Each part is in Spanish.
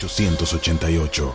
888.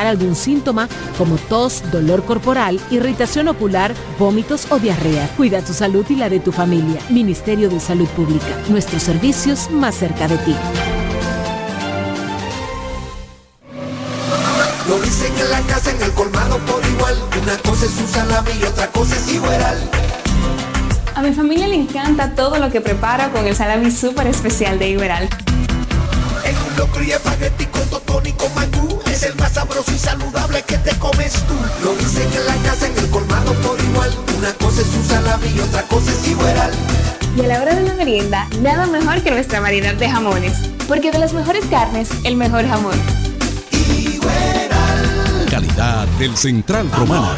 algún síntoma como tos, dolor corporal, irritación ocular, vómitos o diarrea. Cuida tu salud y la de tu familia. Ministerio de Salud Pública. Nuestros servicios más cerca de ti. Lo dicen en la casa, en el colmado por igual. Una cosa es su salami y otra cosa es igual. A mi familia le encanta todo lo que preparo con el salami súper especial de Iberal. En un locro y espagueti con totón y con mangú. Es el más sabroso y saludable que te comes tú. Lo dicen en la casa, en el colmado por igual. Una cosa es un salami y otra cosa es igual. Y a la hora de la merienda, nada mejor que nuestra variedad de jamones. Porque de las mejores carnes, el mejor jamón. Calidad del Central Romana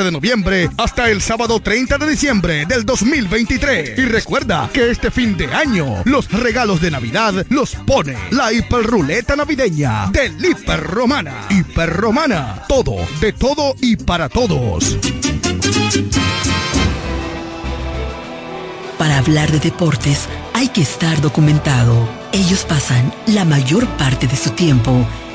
de noviembre hasta el sábado 30 de diciembre del 2023. Y recuerda que este fin de año los regalos de Navidad los pone la hiperruleta navideña del Hiper Romana. Hiper Romana, todo, de todo y para todos. Para hablar de deportes hay que estar documentado. Ellos pasan la mayor parte de su tiempo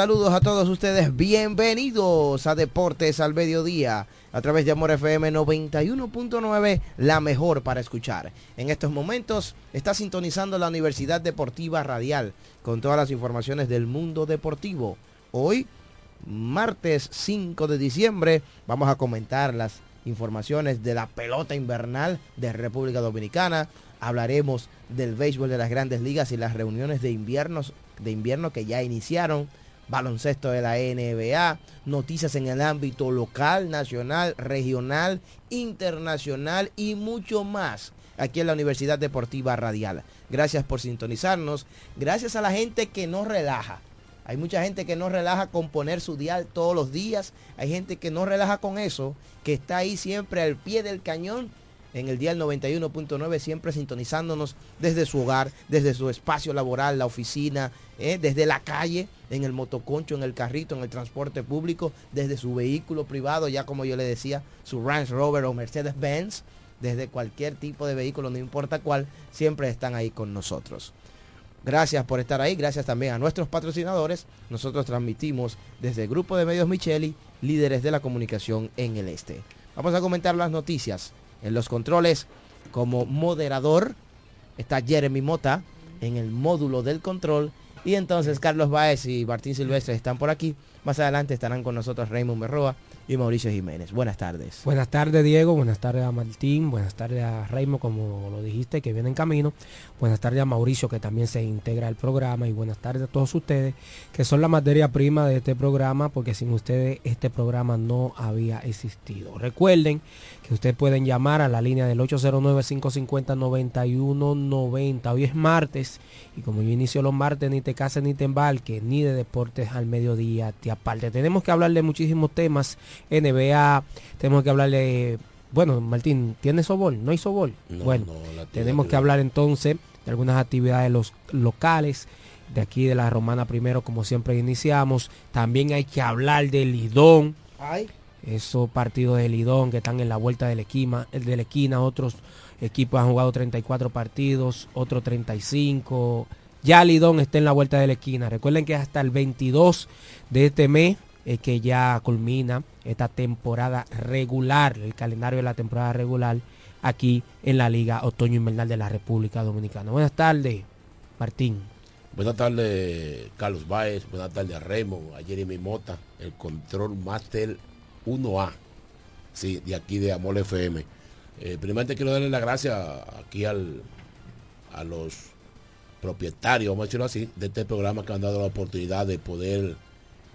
Saludos a todos ustedes, bienvenidos a Deportes al Mediodía a través de Amor FM 91.9, la mejor para escuchar. En estos momentos está sintonizando la Universidad Deportiva Radial con todas las informaciones del mundo deportivo. Hoy, martes 5 de diciembre, vamos a comentar las informaciones de la pelota invernal de República Dominicana. Hablaremos del béisbol de las grandes ligas y las reuniones de, inviernos, de invierno que ya iniciaron. Baloncesto de la NBA, noticias en el ámbito local, nacional, regional, internacional y mucho más aquí en la Universidad Deportiva Radial. Gracias por sintonizarnos. Gracias a la gente que nos relaja. Hay mucha gente que no relaja con poner su dial todos los días. Hay gente que no relaja con eso, que está ahí siempre al pie del cañón en el dial 91.9, siempre sintonizándonos desde su hogar, desde su espacio laboral, la oficina, eh, desde la calle, en el motoconcho, en el carrito, en el transporte público, desde su vehículo privado, ya como yo le decía, su Range Rover o Mercedes Benz, desde cualquier tipo de vehículo, no importa cuál, siempre están ahí con nosotros. Gracias por estar ahí, gracias también a nuestros patrocinadores. Nosotros transmitimos desde el grupo de medios Micheli, líderes de la comunicación en el este. Vamos a comentar las noticias. En los controles, como moderador, está Jeremy Mota en el módulo del control. Y entonces Carlos Baez y Martín Silvestre están por aquí. Más adelante estarán con nosotros Raymond Berroa y Mauricio Jiménez. Buenas tardes. Buenas tardes, Diego. Buenas tardes a Martín. Buenas tardes a Raymond, como lo dijiste, que viene en camino. Buenas tardes a Mauricio, que también se integra al programa. Y buenas tardes a todos ustedes, que son la materia prima de este programa, porque sin ustedes este programa no había existido. Recuerden que ustedes pueden llamar a la línea del 809-550-9190. Hoy es martes y como yo inicio los martes, ni te cases ni te embarques, ni de deportes al mediodía te aparte. Tenemos que hablar de muchísimos temas NBA, tenemos que hablar de... Bueno, Martín, ¿tiene sobol? ¿No hay sobol? bueno, tenemos que hablar entonces de algunas actividades los, locales, de aquí de la Romana primero, como siempre iniciamos. También hay que hablar del Lidón. Esos partidos de Lidón que están en la vuelta de la esquina, de la esquina otros equipos han jugado 34 partidos, otros 35. Ya Lidón está en la vuelta de la esquina. Recuerden que hasta el 22 de este mes es que ya culmina esta temporada regular, el calendario de la temporada regular aquí en la Liga Otoño Invernal de la República Dominicana. Buenas tardes, Martín. Buenas tardes, Carlos Báez. Buenas tardes a Raymond, a Jeremy Mota, el Control Master 1A, sí, de aquí de Amor FM. Eh, primeramente quiero darle las gracias aquí al, a los propietarios, vamos a decirlo así, de este programa que han dado la oportunidad de poder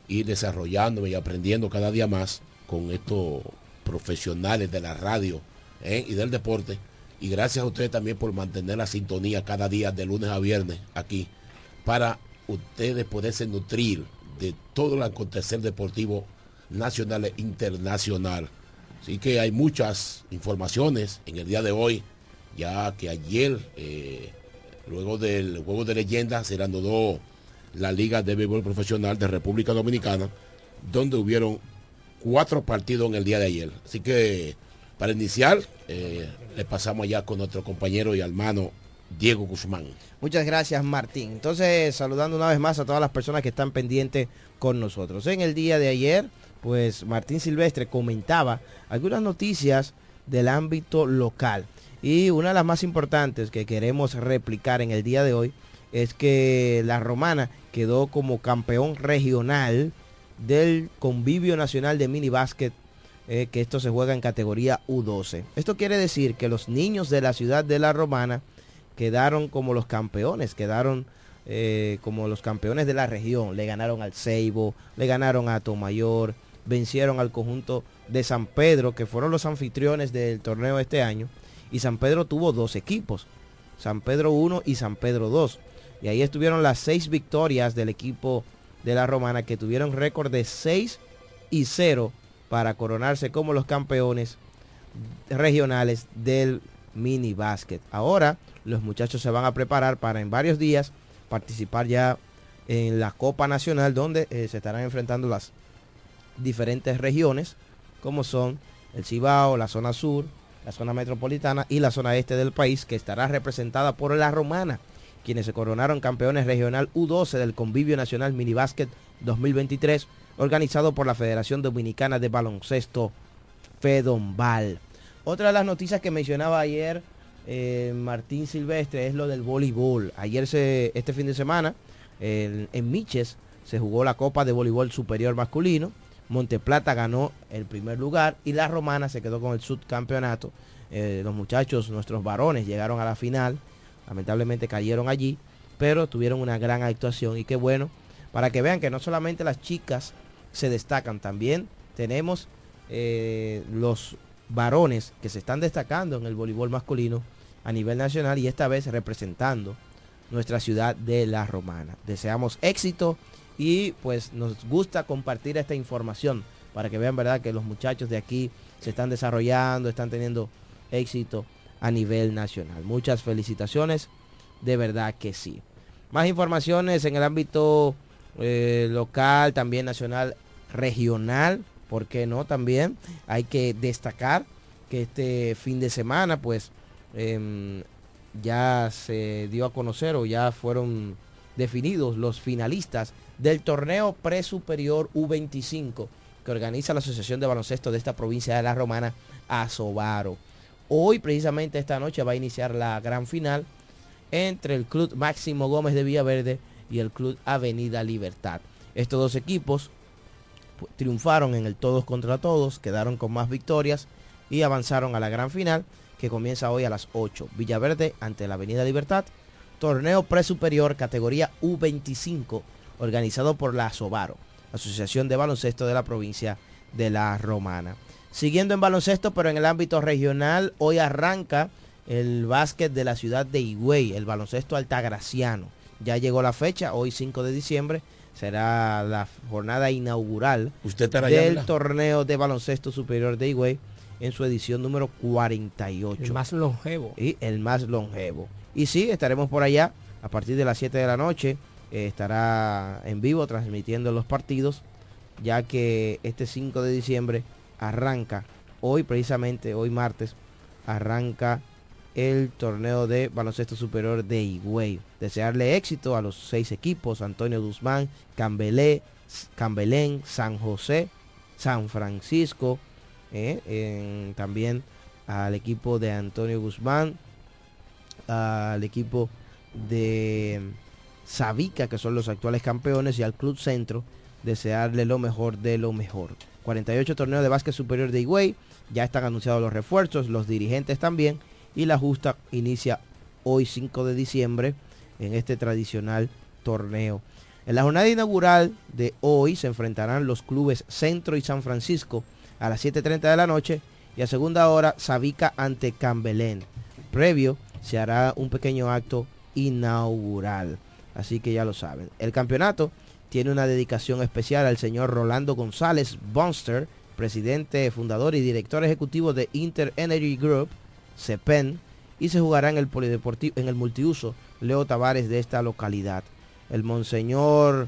ir desarrollándome y aprendiendo cada día más con estos profesionales de la radio ¿eh? y del deporte. Y gracias a ustedes también por mantener la sintonía cada día de lunes a viernes aquí para ustedes poderse nutrir de todo el acontecer deportivo nacional e internacional. Así que hay muchas informaciones en el día de hoy, ya que ayer, eh, luego del juego de leyenda, se reanudó la Liga de Béisbol Profesional de República Dominicana, donde hubieron cuatro partidos en el día de ayer. Así que para iniciar, eh, le pasamos ya con nuestro compañero y hermano Diego Guzmán. Muchas gracias Martín. Entonces, saludando una vez más a todas las personas que están pendientes con nosotros. En el día de ayer, pues Martín Silvestre comentaba algunas noticias del ámbito local. Y una de las más importantes que queremos replicar en el día de hoy es que la romana quedó como campeón regional del convivio nacional de mini básquet eh, que esto se juega en categoría U12. Esto quiere decir que los niños de la ciudad de la Romana quedaron como los campeones, quedaron eh, como los campeones de la región. Le ganaron al Ceibo, le ganaron a Tomayor, vencieron al conjunto de San Pedro, que fueron los anfitriones del torneo este año. Y San Pedro tuvo dos equipos, San Pedro 1 y San Pedro 2. Y ahí estuvieron las seis victorias del equipo de la Romana que tuvieron récord de 6 y 0 para coronarse como los campeones regionales del mini básquet. Ahora los muchachos se van a preparar para en varios días participar ya en la Copa Nacional donde eh, se estarán enfrentando las diferentes regiones como son el Cibao, la zona sur, la zona metropolitana y la zona este del país que estará representada por la Romana quienes se coronaron campeones regional U12 del Convivio Nacional Minibásquet 2023, organizado por la Federación Dominicana de Baloncesto Fedombal. Otra de las noticias que mencionaba ayer eh, Martín Silvestre es lo del voleibol. Ayer, se, este fin de semana, en Miches, se jugó la Copa de Voleibol Superior Masculino. Monteplata ganó el primer lugar y la Romana se quedó con el subcampeonato. Eh, los muchachos, nuestros varones, llegaron a la final. Lamentablemente cayeron allí, pero tuvieron una gran actuación y qué bueno para que vean que no solamente las chicas se destacan, también tenemos eh, los varones que se están destacando en el voleibol masculino a nivel nacional y esta vez representando nuestra ciudad de La Romana. Deseamos éxito y pues nos gusta compartir esta información para que vean verdad que los muchachos de aquí se están desarrollando, están teniendo éxito a nivel nacional. Muchas felicitaciones, de verdad que sí. Más informaciones en el ámbito eh, local, también nacional, regional, ¿por qué no? También hay que destacar que este fin de semana pues em, ya se dio a conocer o ya fueron definidos los finalistas del torneo presuperior U25 que organiza la Asociación de Baloncesto de esta provincia de La Romana, Asobaro. Hoy, precisamente esta noche, va a iniciar la gran final entre el Club Máximo Gómez de Villaverde y el Club Avenida Libertad. Estos dos equipos triunfaron en el todos contra todos, quedaron con más victorias y avanzaron a la gran final que comienza hoy a las 8. Villaverde ante la Avenida Libertad, torneo presuperior categoría U25 organizado por la Sobaro, Asociación de Baloncesto de la provincia de La Romana. Siguiendo en baloncesto, pero en el ámbito regional, hoy arranca el básquet de la ciudad de Higüey, el baloncesto altagraciano. Ya llegó la fecha, hoy 5 de diciembre, será la jornada inaugural ¿Usted del torneo de baloncesto superior de Higüey en su edición número 48. El más longevo. Y el más longevo. Y sí, estaremos por allá a partir de las 7 de la noche eh, estará en vivo transmitiendo los partidos, ya que este 5 de diciembre arranca, hoy precisamente, hoy martes, arranca el torneo de baloncesto superior de Higüey. Desearle éxito a los seis equipos, Antonio Guzmán, Cambelé, Cambelén, San José, San Francisco, eh, también al equipo de Antonio Guzmán, al equipo de Sabica, que son los actuales campeones, y al Club Centro, desearle lo mejor de lo mejor. 48 torneos de básquet superior de Higüey, ya están anunciados los refuerzos, los dirigentes también, y la justa inicia hoy 5 de diciembre en este tradicional torneo. En la jornada inaugural de hoy se enfrentarán los clubes Centro y San Francisco a las 7.30 de la noche y a segunda hora Sabica ante Cambelén. Previo se hará un pequeño acto inaugural. Así que ya lo saben. El campeonato tiene una dedicación especial al señor Rolando González Bonster, presidente, fundador y director ejecutivo de Inter Energy Group, CEPEN, y se jugará en el polideportivo, en el multiuso Leo Tavares de esta localidad. El monseñor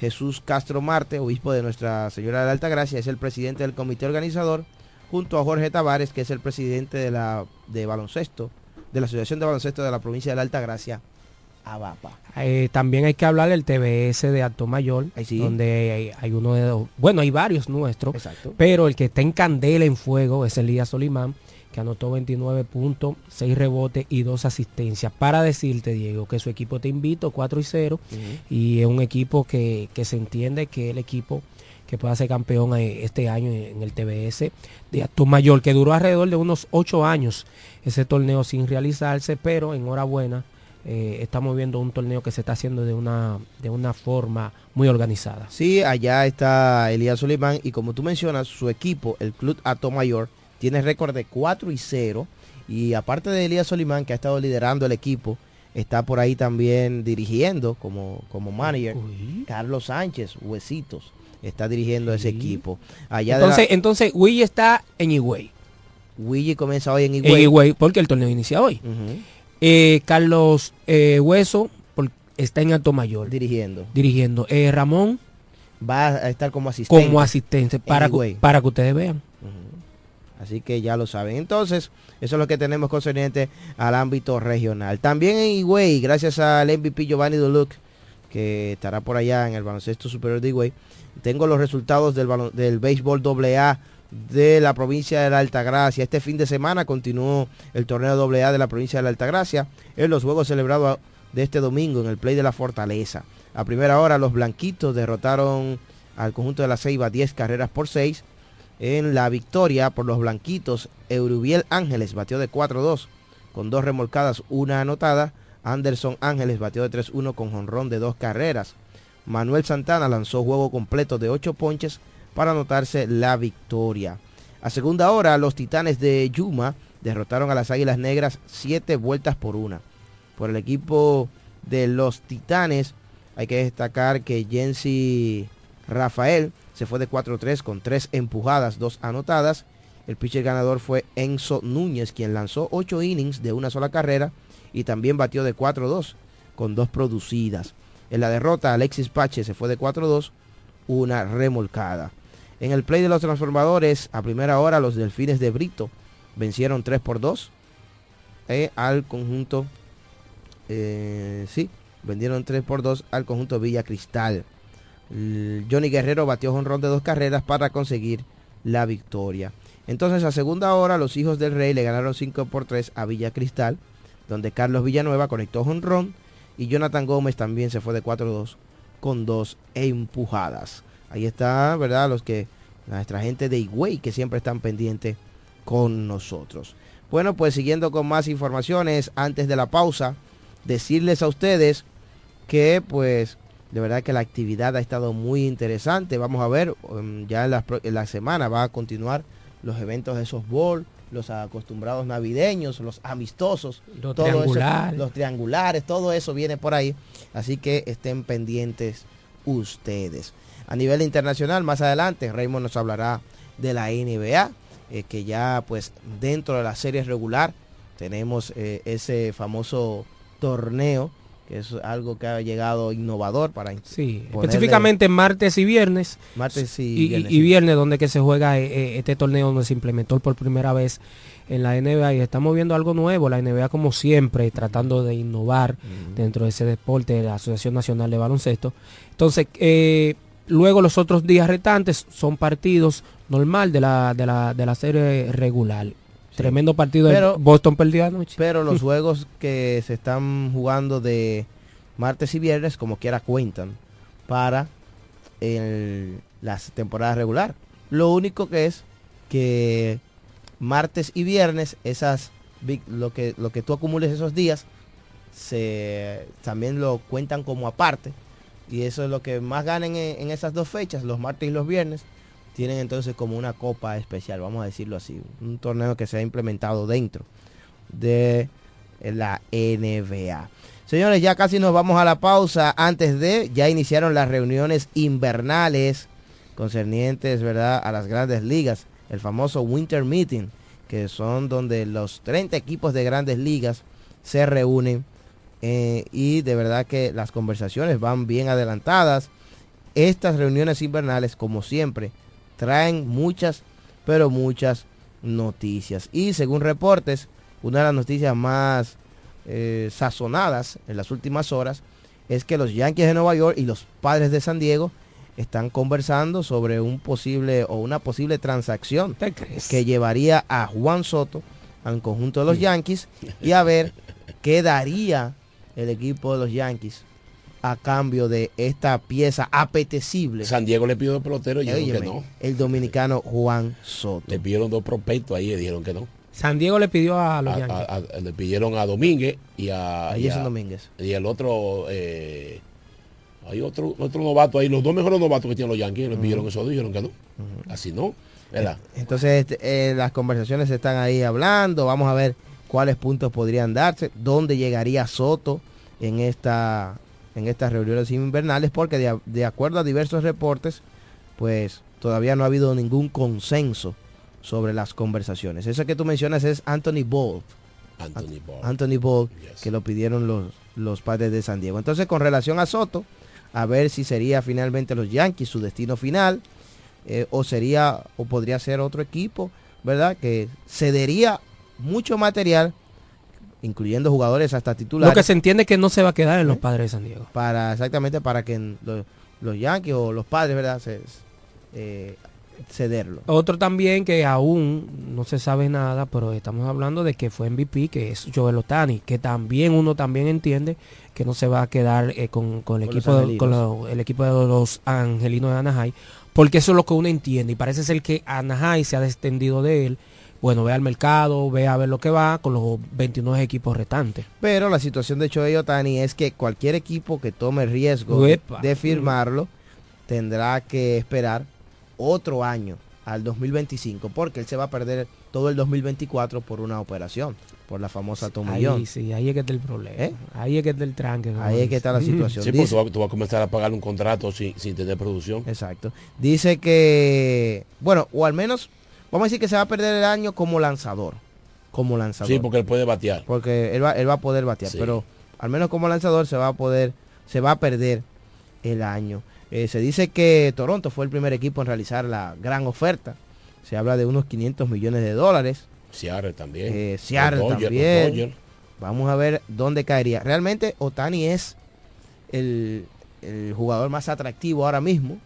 Jesús Castro Marte, obispo de Nuestra Señora de la Alta Gracia, es el presidente del comité organizador, junto a Jorge Tavares, que es el presidente de la de baloncesto, de la Asociación de Baloncesto de la provincia de la Alta Gracia, ABAPA. Eh, también hay que hablar del TBS de Alto Mayor, donde hay, uno de dos, bueno, hay varios nuestros, pero el que está en candela en fuego es Elías Solimán, que anotó 29 puntos, 6 rebotes y 2 asistencias. Para decirte, Diego, que su equipo te invito 4 y 0 y es un equipo que, se entiende que el equipo que pueda ser campeón eh, este año en el TBS de Alto Mayor, que duró alrededor de unos 8 años ese torneo sin realizarse, pero enhorabuena eh, estamos viendo un torneo que se está haciendo de una, de una forma muy organizada. Sí, allá está Elías Solimán y como tú mencionas, su equipo, el Club Ato Mayor, tiene récord de 4 y 0 y aparte de Elías Solimán que ha estado liderando el equipo, está por ahí también dirigiendo como, como manager Carlos Sánchez, Huesitos, está dirigiendo ese equipo. Allá entonces, entonces Willy está en Higüey. Willy comienza hoy en Higüey. En Higüey, porque el torneo inicia hoy. Eh, Carlos eh, Hueso está en Alto Mayor. Dirigiendo. Dirigiendo. Eh, Ramón. Va a estar como asistente. Como asistente, para, para que ustedes vean. Así que ya lo saben. Entonces, eso es lo que tenemos concerniente al ámbito regional. También en Higüey, gracias al MVP Giovanni Duluc, que estará por allá en el baloncesto superior de Higüey, tengo los resultados del, del béisbol AA de la provincia de la Altagracia. Este fin de semana continuó el torneo AA de la provincia de la Altagracia en los juegos celebrados de este domingo en el Play de la Fortaleza. A primera hora los blanquitos derrotaron al conjunto de la Ceiba 10 carreras por 6. En la victoria por los blanquitos, Eurubiel Ángeles batió de 4-2 con dos remolcadas, una anotada. Anderson Ángeles batió de 3-1 con jonrón de dos carreras. Manuel Santana lanzó juego completo de 8 ponches para anotarse la victoria. A segunda hora, los Titanes de Yuma derrotaron a las Águilas Negras 7 vueltas por una. Por el equipo de los Titanes, hay que destacar que Jensi Rafael se fue de 4-3 con 3 empujadas, 2 anotadas. El pitcher ganador fue Enzo Núñez, quien lanzó 8 innings de una sola carrera y también batió de 4-2 con 2 producidas. En la derrota, Alexis Pache se fue de 4-2, una remolcada. En el play de los transformadores, a primera hora, los Delfines de Brito vencieron 3 por 2 eh, al conjunto, eh, sí, vendieron 3 por 2 al conjunto Villa Cristal. Johnny Guerrero batió ron de dos carreras para conseguir la victoria. Entonces a segunda hora los hijos del rey le ganaron 5 por 3 a Villa Cristal, donde Carlos Villanueva conectó ron y Jonathan Gómez también se fue de 4-2 con dos empujadas. Ahí está, ¿verdad? Los que, nuestra gente de Higüey que siempre están pendientes con nosotros. Bueno, pues siguiendo con más informaciones antes de la pausa, decirles a ustedes que pues de verdad que la actividad ha estado muy interesante. Vamos a ver, um, ya en la, semana va a continuar los eventos de softball, los acostumbrados navideños, los amistosos, los triangulares. los triangulares, todo eso viene por ahí. Así que estén pendientes ustedes. A nivel internacional, más adelante, Raymond nos hablará de la NBA, eh, que ya pues dentro de la serie regular tenemos eh, ese famoso torneo es algo que ha llegado innovador para sí específicamente martes y viernes. Martes y, viernes, donde que se juega eh, este torneo donde se implementó por primera vez en la NBA y estamos viendo algo nuevo la NBA como siempre tratando de innovar dentro de ese deporte de la Asociación Nacional de Baloncesto. Entonces eh, luego los otros días restantes son partidos normal de la, de la, de la serie regular Tremendo partido pero, Boston perdió anoche. Pero los juegos que se están jugando de martes y viernes, como quiera, cuentan para el, las temporadas regular. Lo único que es que martes y viernes, esas lo que, lo que tú acumules esos días, se también lo cuentan como aparte. Y eso es lo que más ganen en esas dos fechas, los martes y los viernes tienen entonces como una copa especial, vamos a decirlo así, un torneo que se ha implementado dentro de la NBA. Señores, ya casi nos vamos a la pausa. Antes de, ya iniciaron las reuniones invernales concernientes, ¿verdad?, a las grandes ligas. El famoso Winter Meeting, que son donde los 30 equipos de grandes ligas se reúnen. Eh, y de verdad que las conversaciones van bien adelantadas. Estas reuniones invernales, como siempre, traen muchas, pero muchas noticias. Y según reportes, una de las noticias más eh, sazonadas en las últimas horas es que los Yankees de Nueva York y los Padres de San Diego están conversando sobre un posible o una posible transacción que llevaría a Juan Soto al conjunto de los Yankees y a ver qué daría el equipo de los Yankees a cambio de esta pieza apetecible. San Diego le pidió dos peloteros y dijeron que no. El dominicano Juan Soto. Le pidieron dos prospectos ahí y dijeron que no. San Diego le pidió a los Yankees. le pidieron a Domínguez y a, a, y Domínguez. Y el otro eh, hay otro otro novato ahí, los dos mejores novatos que tienen los Yankees, le pidieron eso y dijeron que no. Así no. ¿verdad? Entonces este, eh, las conversaciones están ahí hablando, vamos a ver cuáles puntos podrían darse, dónde llegaría Soto en esta en estas reuniones invernales porque de, acuerdo a diversos reportes, pues todavía no ha habido ningún consenso sobre las conversaciones. Eso que tú mencionas es Anthony Bolt. Anthony Bolt. que lo pidieron los, los padres de San Diego. Entonces, con relación a Soto, a ver si sería finalmente los Yankees su destino final, eh, o sería, o podría ser otro equipo, ¿verdad? Que cedería mucho material incluyendo jugadores hasta titulares. Lo que se entiende que no se va a quedar en los padres de San Diego. Para exactamente para que los, Yankees o los padres, ¿verdad? Se, eh, cederlo. Otro también que aún no se sabe nada, pero estamos hablando de que fue MVP, que es Joel Otani, que también uno también entiende que no se va a quedar eh, con, con el Con los equipo de, con lo- el equipo de los angelinos de Anaheim, porque eso es lo que uno entiende y parece ser que Anaheim se ha descendido de él. Bueno, ve al mercado, ve a ver lo que va con los 29 equipos restantes. Pero la situación de Shohei Otani es que cualquier equipo que tome el riesgo de, Uepa. de firmarlo tendrá que esperar otro año al 2025 porque él se va a perder todo el 2024 por una operación, por la famosa Ahí tomillón. sí, ahí es que está el problema. ¿Eh? Ahí es que está el tranque. Ahí es que está la situación. Sí, porque Dice- tú vas, tú vas a comenzar a pagar un contrato sin, sin tener producción. Exacto. Dice que, bueno, o al menos, vamos a decir que se va a perder el año como lanzador. Como lanzador. Sí, porque él puede batear. porque él va, él va a poder batear, Sí. pero al menos como lanzador se va a poder, se va a perder el año. Eh, se dice que Toronto fue el primer equipo en realizar la gran oferta. Se habla de unos 500 millones de dólares. Seattle también. Eh, Seattle Dodgers, los también. Vamos a ver dónde caería. Realmente Otani es el, el jugador más atractivo ahora mismo,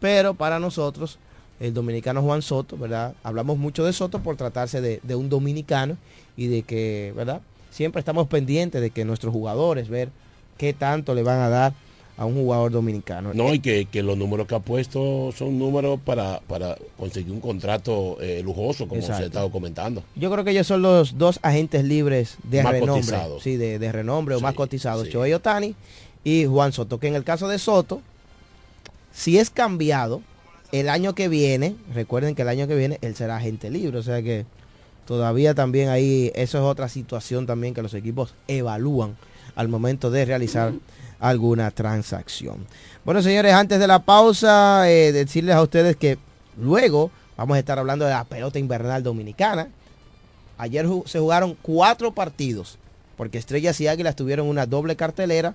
pero para nosotros, el dominicano Juan Soto, ¿verdad? Hablamos mucho de Soto por tratarse de, de un dominicano y de que, ¿verdad? Siempre estamos pendientes de que nuestros jugadores, ver qué tanto le van a dar a un jugador dominicano. No, y que, que los números que ha puesto son números para, para conseguir un contrato eh, lujoso, como se Exacto. ha estado comentando. Yo creo que ellos son los dos agentes libres de Más renombre. cotizados. Sí, de, de renombre o Sí, más cotizados. sí. Shohei Otani y Juan Soto. Que en el caso de Soto, si es cambiado, el año que viene, recuerden que el año que viene él será agente libre. O sea que todavía también ahí, eso es otra situación también que los equipos evalúan al momento de realizar alguna transacción. Bueno, señores, antes de la pausa, eh, decirles a ustedes que luego vamos a estar hablando de la pelota invernal dominicana. Ayer se jugaron cuatro partidos, porque Estrellas y Águilas tuvieron una doble cartelera.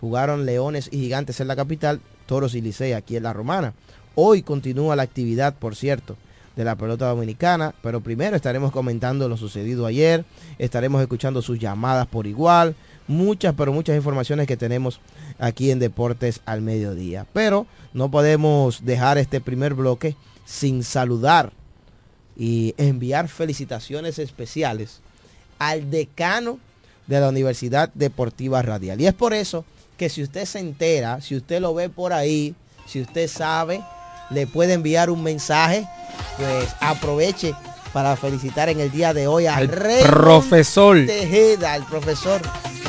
Jugaron Leones y Gigantes en la capital, Toros y Licey aquí en la Romana. Hoy continúa la actividad, por cierto, de la pelota dominicana, pero primero estaremos comentando lo sucedido ayer, estaremos escuchando sus llamadas por igual, muchas, pero muchas informaciones que tenemos aquí en Deportes al Mediodía. Pero no podemos dejar este primer bloque sin saludar y enviar felicitaciones especiales al decano de la Universidad Deportiva Radial. Y es por eso que si usted se entera, si usted lo ve por ahí, si usted sabe, le puede enviar un mensaje, pues aproveche para felicitar en el día de hoy al Al Raymond profesor. Tejeda, el profesor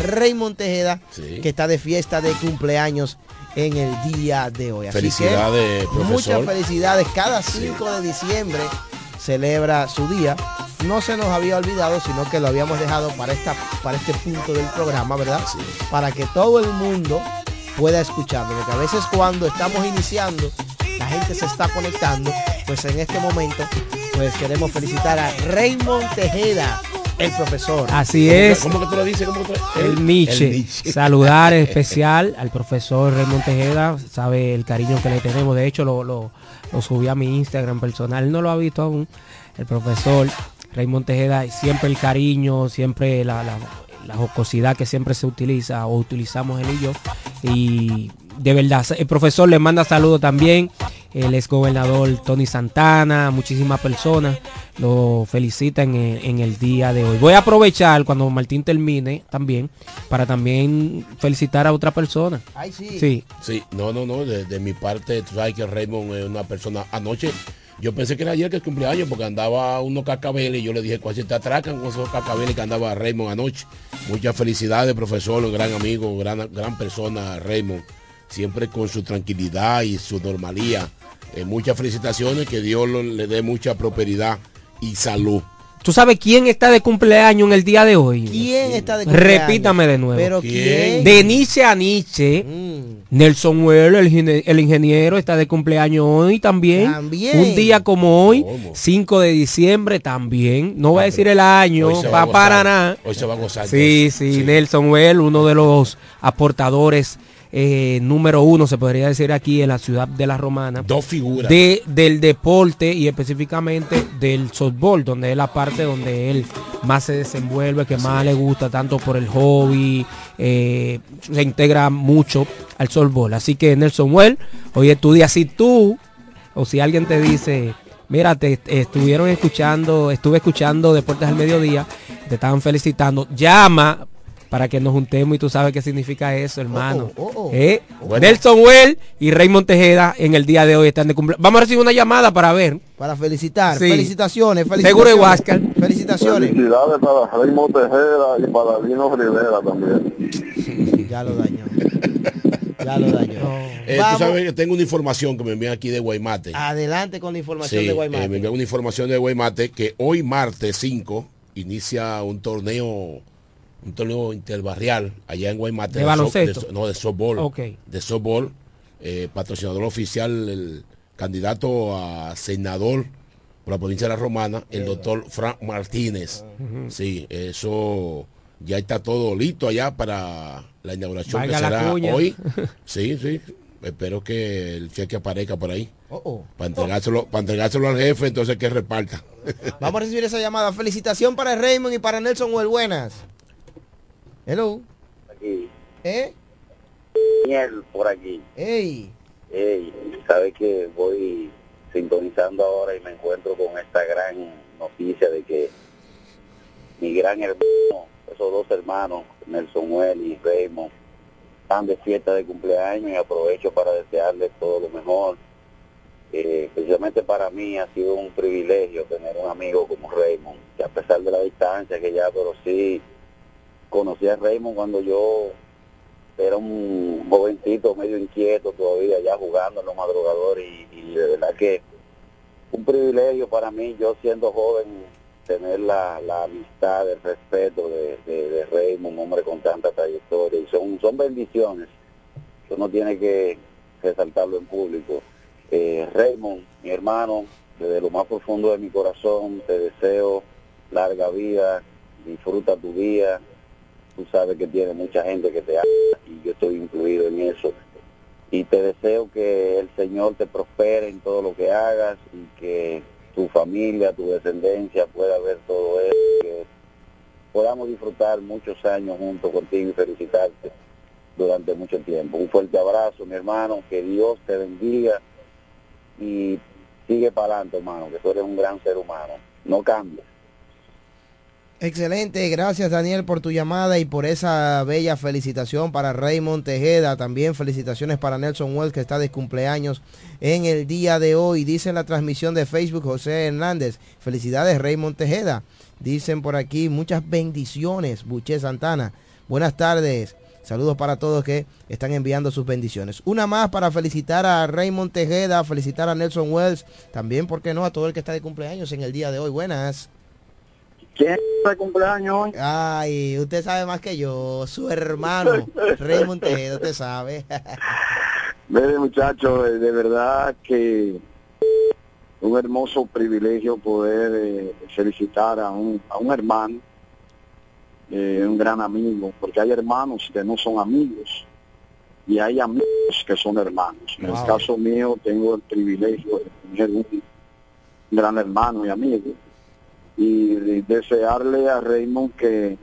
Raymond Tejeda, Sí. que está de fiesta de cumpleaños en el día de hoy. Así que, Felicidades, profesor. Muchas felicidades. Cada 5 de diciembre celebra su día. No se nos había olvidado, sino que lo habíamos dejado para, esta, para este punto del programa, ¿verdad? Para que todo el mundo pueda escucharlo. Porque a veces cuando estamos iniciando, gente se está conectando. Pues en este momento, pues queremos felicitar a Raymond Tejeda, el profesor. Así es. ¿Cómo que tú lo dices? ¿Cómo que tú lo- El Nietzsche. Saludar especial al profesor Raymond Tejeda. Sabe el cariño que le tenemos. De hecho, lo, lo, lo subí a mi Instagram personal. No lo ha visto aún. El profesor Raymond Tejeda. Siempre el cariño, siempre la, la, la jocosidad que siempre se utiliza o utilizamos él y yo. Y de verdad, el profesor le manda saludos también. El ex gobernador Tony Santana, muchísimas personas lo felicitan en, en el día de hoy. Voy a aprovechar cuando Martín termine también para también felicitar a otra persona. Ay, sí. Sí, Sí, no, no, no, de, de mi parte, tú sabes que Raymond es una persona, anoche, yo pensé que era ayer que es cumpleaños porque andaba unos cacabeles y yo le dije, ¿cuál se te atracan con esos cacabeles que andaba Raymond anoche? Muchas felicidades, profesor, un gran amigo, gran, gran persona, Raymond, siempre con su tranquilidad y su normalía. Eh, muchas felicitaciones, que Dios lo- le dé mucha prosperidad y salud. ¿Tú sabes quién está de cumpleaños en el día de hoy? ¿Quién está de cumpleaños? Repítame de nuevo. Pero ¿Quién? ¿quién? De Nietzsche a Nietzsche. Mm. Nelson Well, el, ingeniero, está de cumpleaños hoy también. También. Un día como hoy, ¿Cómo? 5 de diciembre también. No voy a Ah, decir el año, va para nada. Hoy se va a gozar. Sí, sí, Nelson Well, uno de los aportadores eh, número uno, se podría decir aquí en la ciudad de La Romana. Dos figuras. de, del deporte y específicamente del softball, donde es la parte donde él más se desenvuelve, que más le gusta, tanto por el hobby, eh, se integra mucho al softball. Así que Nelson Well, hoy es tu día. Si tú o si alguien te dice, mira, te estuvieron escuchando, estuve escuchando Deportes al Mediodía, te estaban felicitando, llama para que nos juntemos y tú sabes qué significa eso, hermano. Oh, oh, oh. ¿Eh? Nelson Well y Raymond Tejeda en el día de hoy están de cumpleaños. Vamos a recibir una llamada para ver. Para felicitar. Sí. Felicitaciones, felicitaciones. Seguro de Huáscar. Felicitaciones. Felicidades para Raymond Tejeda y para Dino Rivera también. Ya lo dañó. Ya lo dañó. Eh, tú sabes que tengo una información que me envían aquí de Guaymate. Adelante con la información Sí, de eh, Guaymate. me envían una información de Guaymate que hoy martes 5 inicia un torneo un torneo interbarrial allá en Guaymate ¿De so- baloncesto? so- no de softball de softball eh, patrocinador oficial el candidato a senador por la provincia de la Romana el doctor Frank Martínez Ujú. sí eso ya está todo listo allá para la inauguración Valga que la será hoy sí sí espero que el cheque aparezca por ahí Oh, oh. para entregárselo, para entregárselo al jefe, entonces que reparta. Vamos a recibir esa llamada. Felicitación para Raymond y para Nelson Well. Buenas. Hello. aquí. ¿Eh? Miel por aquí. Ey. Ey, sabe que voy sintonizando ahora y me encuentro con esta gran noticia de que mi gran hermano, esos dos hermanos, Nelson Well y Raymond, están de fiesta de cumpleaños y aprovecho para desearles todo lo mejor. Eh, precisamente para mí ha sido un privilegio tener un amigo como Raymond, que a pesar de la distancia que ya, pero sí conocí a Raymond cuando yo era un jovencito medio inquieto todavía, ya jugando en los madrugadores y, de verdad que un privilegio para mí, yo siendo joven, tener la, la amistad, el respeto de, Raymond, un hombre con tanta trayectoria, y son, son bendiciones uno tiene que resaltarlo en público. Eh, Raymond, mi hermano, desde lo más profundo de mi corazón, te deseo larga vida, disfruta tu día, tú sabes que tiene mucha gente que te ama y yo estoy incluido en eso. Y te deseo que el Señor te prospere en todo lo que hagas y que tu familia, tu descendencia pueda ver todo eso, que podamos disfrutar muchos años juntos contigo y felicitarte durante mucho tiempo. Un fuerte abrazo, mi hermano, que Dios te bendiga y sigue para adelante, hermano, que tú eres un gran ser humano. No cambies. Excelente, gracias Daniel por tu llamada y por esa bella felicitación para Raymond Tejeda. También felicitaciones para Nelson Wells que está de cumpleaños en el día de hoy. Dice en la transmisión de Facebook José Hernández, felicidades Raymond Tejeda. Dicen por aquí muchas bendiciones, Buché Santana. Buenas tardes. Saludos para todos que están enviando sus bendiciones. Una más para felicitar a Raymond Tejeda, felicitar a Nelson Wells, también, ¿por qué no? A todo el que está de cumpleaños en el día de hoy. Buenas. ¿Quién está de cumpleaños hoy? Ay, usted sabe más que yo, su hermano, Raymond Tejeda, usted sabe. Mire muchachos, de verdad que un hermoso privilegio poder eh, felicitar a un, a un hermano, eh, un gran amigo, porque hay hermanos que no son amigos y hay amigos que son hermanos. En el caso mío tengo el privilegio de tener un gran hermano y amigo y de- desearle a Raymond que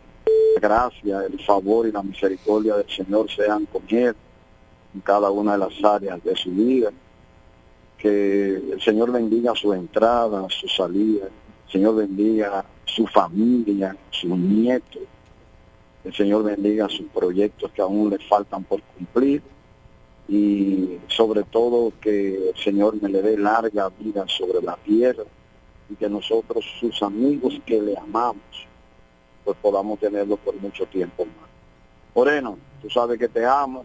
la gracia, el favor y la misericordia del Señor sean con él en cada una de las áreas de su vida. Que el Señor bendiga su entrada, su salida. El Señor bendiga su familia, sus nietos. El Señor bendiga sus proyectos que aún le faltan por cumplir. Y sobre todo que el Señor me le dé larga vida sobre la tierra y que nosotros, sus amigos que le amamos, pues podamos tenerlo por mucho tiempo más. Moreno, tú sabes que te amo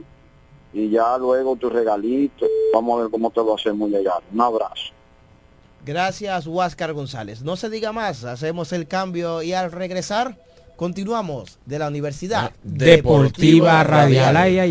y ya luego tu regalito, vamos a ver cómo te lo hacemos llegar. Un abrazo. Gracias, Huáscar González. No se diga más, hacemos el cambio y al regresar continuamos de la Universidad Deportiva Radial. Ay,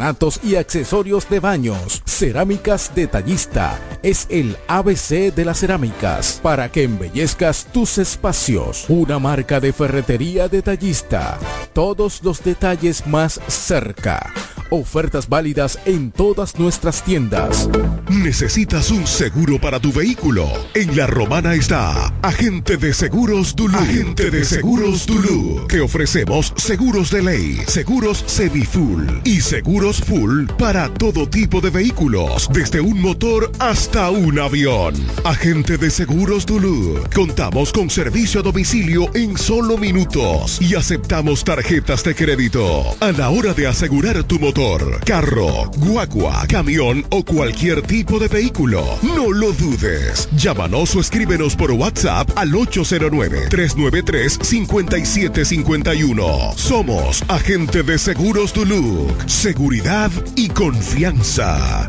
porcelanatos y accesorios de baños. Cerámica Detallista es el ABC de las cerámicas para que embellezcas tus espacios. Una marca de ferretería detallista. Todos los detalles más cerca. Ofertas válidas en todas nuestras tiendas. ¿Necesitas un seguro para tu vehículo? En La Romana está Agente de Seguros Dulú. Agente de Seguros Dulú. Que ofrecemos seguros de ley, seguros semi-full y seguros full para todo tipo de vehículos, desde un motor hasta un avión. Agente de Seguros Dulú. Contamos con servicio a domicilio en solo minutos y aceptamos tarjetas de crédito. A la hora de asegurar tu motor, carro, guagua, camión o cualquier tipo de vehículo. No lo dudes. Llámanos o escríbenos por WhatsApp al 809-393-5751. Somos Agente de Seguros Duluc. Seguridad y confianza.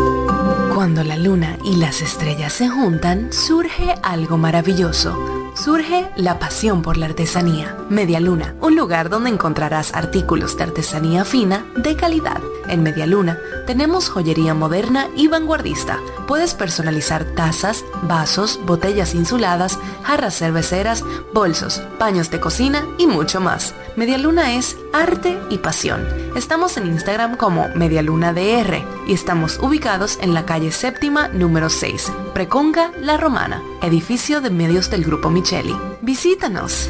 Cuando la luna y las estrellas se juntan, surge algo maravilloso. Surge la pasión por la artesanía. Media Luna, un lugar donde encontrarás artículos de artesanía fina de calidad. En Media Luna tenemos joyería moderna y vanguardista. Puedes personalizar tazas, vasos, botellas insuladas, jarras cerveceras, bolsos, paños de cocina y mucho más. Media Luna es arte y pasión. Estamos en Instagram como MedialunaDR y estamos ubicados en la calle séptima número 6, Preconga La Romana, edificio de medios del Grupo Micheli. Visítanos.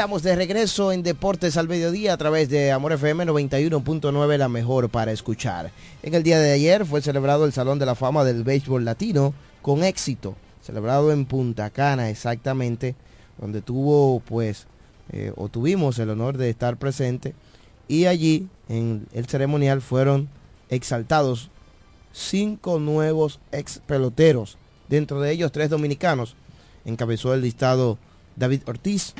Estamos de regreso en Deportes al Mediodía a través de Amor FM 91.9, la mejor para escuchar. En el día de ayer fue celebrado el Salón de la Fama del Béisbol Latino con éxito, celebrado en Punta Cana exactamente, donde tuvo pues, eh, o tuvimos el honor de estar presente y allí en el ceremonial fueron exaltados cinco nuevos ex peloteros, dentro de ellos tres dominicanos. Encabezó el listado David Ortiz,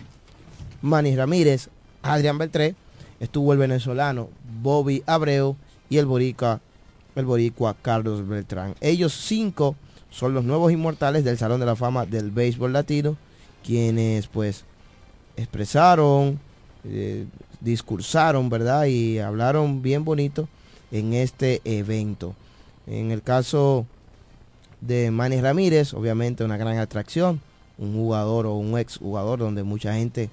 Manny Ramírez, Adrián Beltré, estuvo el venezolano Bobby Abreu y el boricua, el boricua Carlos Beltrán. Ellos cinco son los nuevos inmortales del Salón de la Fama del Béisbol Latino, quienes pues expresaron, eh, discursaron, ¿verdad? Y hablaron bien bonito en este evento. En el caso de Manny Ramírez, obviamente una gran atracción, un jugador o un ex jugador donde mucha gente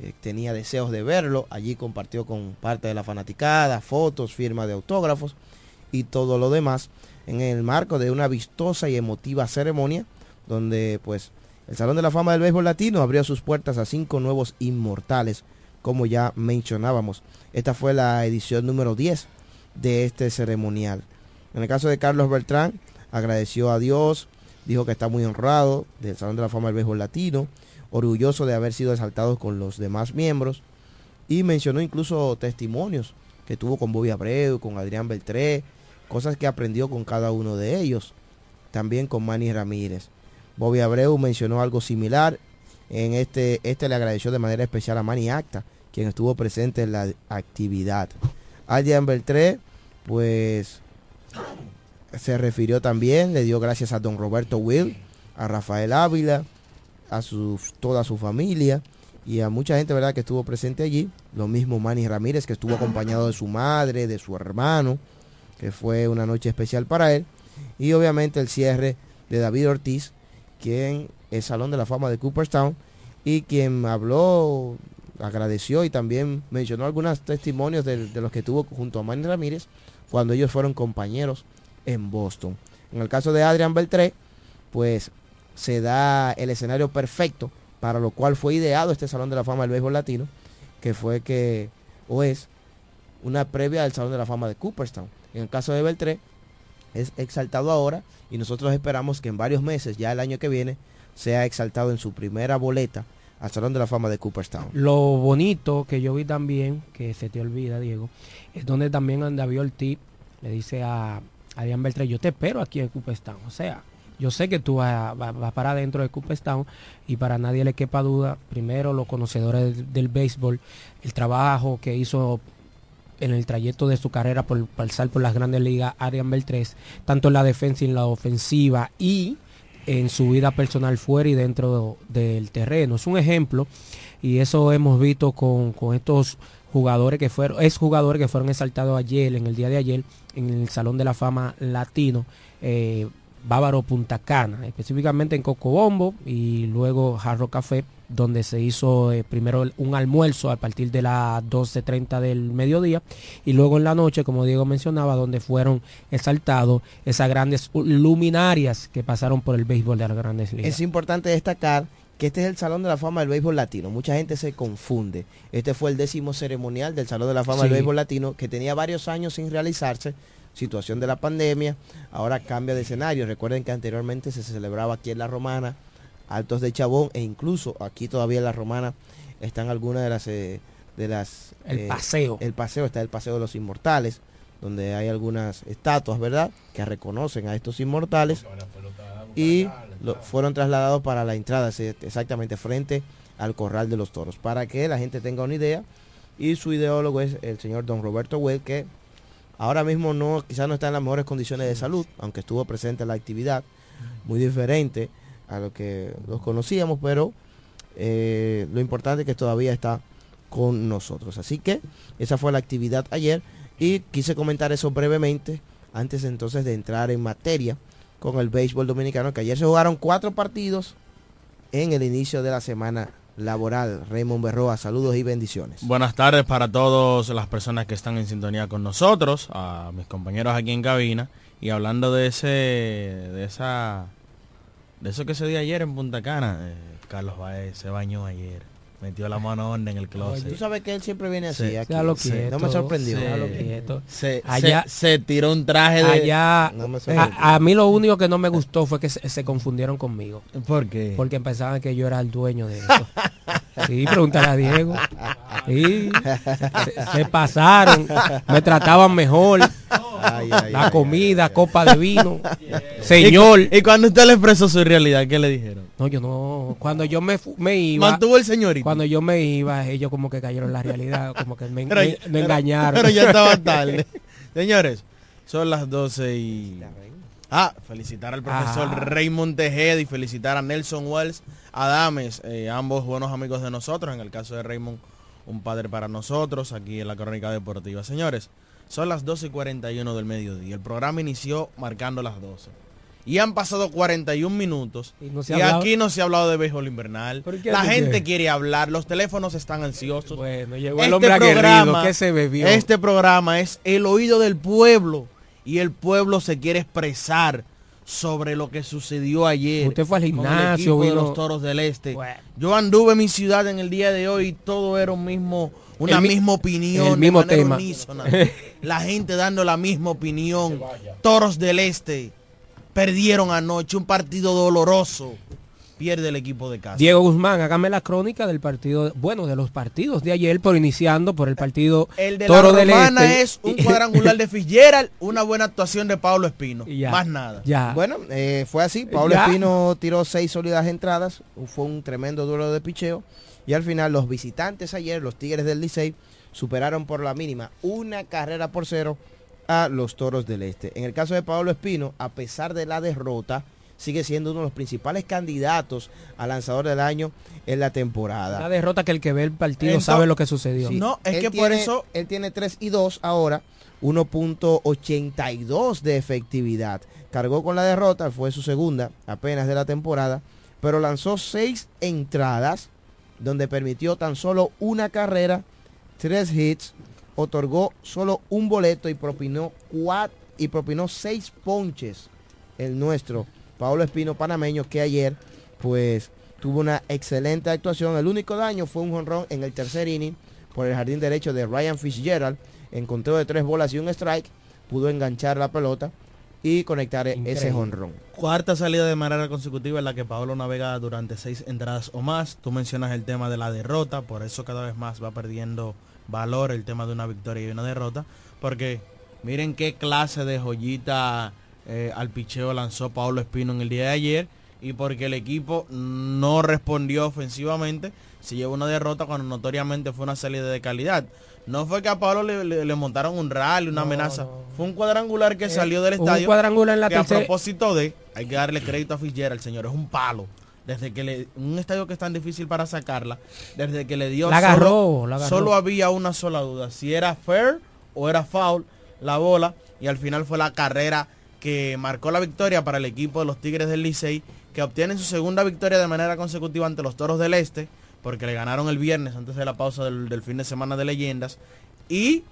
eh, tenía deseos de verlo. Allí compartió con parte de la fanaticada, fotos, firmas de autógrafos y todo lo demás en el marco de una vistosa y emotiva ceremonia donde pues el Salón de la Fama del Béisbol Latino abrió sus puertas a cinco nuevos inmortales, como ya mencionábamos. Esta fue la edición número 10 de este ceremonial. En el caso de Carlos Beltrán, agradeció a Dios, dijo que está muy honrado del Salón de la Fama del Béisbol Latino, orgulloso de haber sido exaltado con los demás miembros y mencionó incluso testimonios que tuvo con Bobby Abreu, con Adrián Beltré, cosas que aprendió con cada uno de ellos, también con Manny Ramírez. Bobby Abreu mencionó algo similar, en este, este le agradeció de manera especial a Manny Acta, quien estuvo presente en la actividad. Adrián Beltré, pues se refirió también, le dio gracias a don Roberto Will, a Rafael Ávila, a su, toda su familia y a mucha gente verdad que estuvo presente allí. Lo mismo Manny Ramírez, que estuvo acompañado de su madre, de su hermano, que fue una noche especial para él. Y obviamente el cierre de David Ortiz, quien es Salón de la Fama de Cooperstown y quien habló, agradeció y también mencionó algunos testimonios de, de los que tuvo junto a Manny Ramírez cuando ellos fueron compañeros en Boston. En el caso de Adrian Beltré, pues se da el escenario perfecto para lo cual fue ideado este Salón de la Fama del Béisbol Latino, que fue que, o es, una previa del Salón de la Fama de Cooperstown. En el caso de Beltré, es exaltado ahora y nosotros esperamos que en varios meses, ya el año que viene, sea exaltado en su primera boleta al Salón de la Fama de Cooperstown. Lo bonito que yo vi también, que se te olvida, Diego, es donde también David Ortiz le dice a Adrián Beltré, yo te espero aquí en Cooperstown. O sea, yo sé que tú vas, para adentro de Cooperstown y para nadie le quepa duda, primero los conocedores del, béisbol, el trabajo que hizo en el trayecto de su carrera por pasar por las grandes ligas, Adrián Beltrés, tanto en la defensa y en la ofensiva y en su vida personal fuera y dentro del terreno. Es un ejemplo y eso hemos visto con, con estos jugadores que fueron, es jugadores que fueron exaltados ayer, en el día de ayer, en el Salón de la Fama Latino. Eh, Bávaro Punta Cana, específicamente en Cocobombo y luego Jarro Café, donde se hizo eh, primero un almuerzo a partir de las 12.30 del mediodía y luego en la noche, como Diego mencionaba, donde fueron exaltados esas grandes luminarias que pasaron por el béisbol de las grandes ligas. Es importante destacar que este es el Salón de la Fama del Béisbol Latino. Mucha gente se confunde. Este fue el décimo ceremonial del Salón de la Fama sí. del Béisbol Latino que tenía varios años sin realizarse situación de la pandemia, ahora cambia de escenario. Recuerden que anteriormente se celebraba aquí en La Romana, Altos de Chabón, e incluso aquí todavía en La Romana están algunas de las... Eh, de las el eh, paseo. El paseo, está el Paseo de los Inmortales, donde hay algunas estatuas, ¿verdad?, que reconocen a estos inmortales. Y lo, fueron trasladados para la entrada, exactamente frente al Corral de los Toros, para que la gente tenga una idea. Y su ideólogo es el señor Don Roberto Well, que Ahora mismo no, quizás no está en las mejores condiciones de salud, aunque estuvo presente en la actividad, muy diferente a lo que los conocíamos, pero eh, lo importante es que todavía está con nosotros. Así que esa fue la actividad ayer y quise comentar eso brevemente antes entonces de entrar en materia con el béisbol dominicano, que ayer se jugaron cuatro partidos en el inicio de la semana laboral. Raymond Berroa, saludos y bendiciones. Buenas tardes para todas las personas que están en sintonía con nosotros, a mis compañeros aquí en cabina. Y hablando de ese, de esa, de eso que se dio ayer en Punta Cana, eh, Carlos Baez se bañó ayer. Metió la mano honda en el closet. Tú sabes que él siempre viene así. Aquí. Déjalo Sí. quieto, No me sorprendió. quieto. Se, Allá- se, se tiró un traje de... Allá, No me a, a mí lo único que no me gustó fue que se, se confundieron conmigo. ¿Por qué? Porque pensaban que yo era el dueño de eso. Sí, pregúntale a Diego. Sí, se, se pasaron, me trataban mejor. Ay, ay, La ay, comida, copa de vino. Señor. Y, cu- y cuando usted le expresó su realidad, ¿qué le dijeron? No, yo no. Cuando yo me, me iba. Mantuvo el señorito. Cuando yo me iba, ellos como que cayeron en la realidad, como que me, Pero me- ya- me pero- engañaron. Pero ya estaba tarde. Señores, son las 12 y... Ah, felicitar al profesor Ah. Raymond Tejeda y felicitar a Nelson Wells Adames, eh, ambos buenos amigos de nosotros, en el caso de Raymond, un padre para nosotros, aquí en la Crónica Deportiva. Señores, son las 12 y 41 del mediodía. El programa inició marcando las 12. Y han pasado 41 minutos. Y no Y, se hablado- aquí no se ha hablado de béisbol invernal. ¿Por qué La gente quiere hablar, los teléfonos están ansiosos. Bueno, llegó el hombre aguerrido, ¿qué se bebió? Este programa es el oído del pueblo y el pueblo se quiere expresar sobre lo que sucedió ayer. Usted fue al con el gimnasio, equipo de vino- los Toros del Este. Bueno. Yo anduve en mi ciudad en el día de hoy y todo era un mismo una El mi- misma opinión, el mismo de manera tema. unísona. La gente dando la misma opinión. Toros del Este perdieron anoche un partido doloroso. Pierde el equipo de casa. Diego Guzmán, hágame la crónica del partido, bueno, de los partidos de ayer, por iniciando por el partido El de Toro la del Romana Este. es un cuadrangular de Fitzgerald, una buena actuación de Pablo Espino. Ya. Más nada. Ya. Bueno, eh, fue así. Pablo Ya. Espino tiró seis sólidas entradas. Fue un tremendo duelo de picheo. Y al final los visitantes ayer, los Tigres del Licey, superaron por la mínima una carrera por cero a los Toros del Este. En el caso de Pablo Espino, a pesar de la derrota, sigue siendo uno de los principales candidatos al lanzador del año en la temporada. Una derrota que el que ve el partido Entonces- sabe lo que sucedió. Sí, No, es que por eso- Él tiene 3 y 2 ahora, 1.82 de efectividad. Cargó con la derrota, fue su segunda apenas de la temporada, pero lanzó 6 entradas, donde permitió tan solo una carrera, 3 hits, otorgó solo un boleto y propinó cuat- y propinó 6 ponches el nuestro, Pablo Espino panameño, que ayer pues tuvo una excelente actuación. El único daño fue un jonrón en el tercer inning por el jardín derecho de Ryan Fitzgerald. En conteo de tres bolas y un strike, pudo enganchar la pelota y conectar ese Increíble. jonrón. Cuarta salida de manera consecutiva en la que Pablo navega durante seis entradas o más. Tú mencionas el tema de la derrota, por eso cada vez más va perdiendo valor el tema de una victoria y una derrota. Porque miren qué clase de joyita eh, al picheo lanzó Pablo Espino en el día de ayer. Y porque el equipo no respondió ofensivamente, se llevó una derrota cuando notoriamente fue una salida de calidad. No fue que a Pablo le, le- le montaron un rally, una amenaza. Fue un cuadrangular que Eh, salió del un estadio. cuadrangular en la que a propósito de, hay que darle crédito a Fitzgerald, señor, es un palo. Desde que le, un estadio que es tan difícil para sacarla, desde que le dio La solo- agarró, la agarró. solo había una sola duda, si era fair o era foul la bola, y al final fue la carrera que marcó la victoria para el equipo de los Tigres del Licey, que obtienen su segunda victoria de manera consecutiva ante los Toros del Este, porque le ganaron el viernes antes de la pausa del, del fin de semana de leyendas, y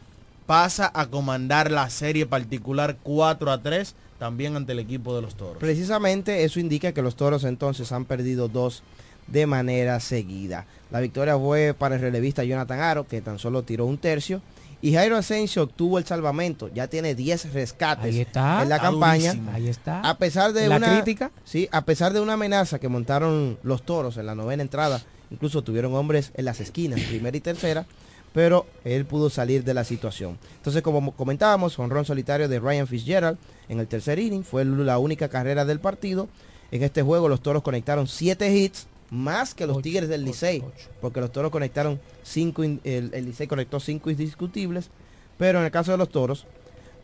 pasa a comandar la serie particular 4 a 3, también ante el equipo de los Toros. Precisamente eso indica que los toros entonces han perdido dos de manera seguida. La victoria fue para el relevista Jonathan Aro, que tan solo tiró un tercio. Y Jairo Asensio obtuvo el salvamento. Ya tiene 10 rescates Ahí está. en la Está campaña. durísimo. Ahí está. A pesar de La una crítica. Sí, a pesar de una amenaza que montaron los toros en la novena entrada. Incluso tuvieron hombres en las esquinas, primera y tercera. Pero él pudo salir de la situación. Entonces, como comentábamos, honrón solitario de Ryan Fitzgerald en el tercer inning. Fue la única carrera del partido. En este juego los toros conectaron 7 hits, más que los Tigres del Licey. Porque los toros conectaron 5, el, el Licey conectó 5 indiscutibles. Pero en el caso de los toros,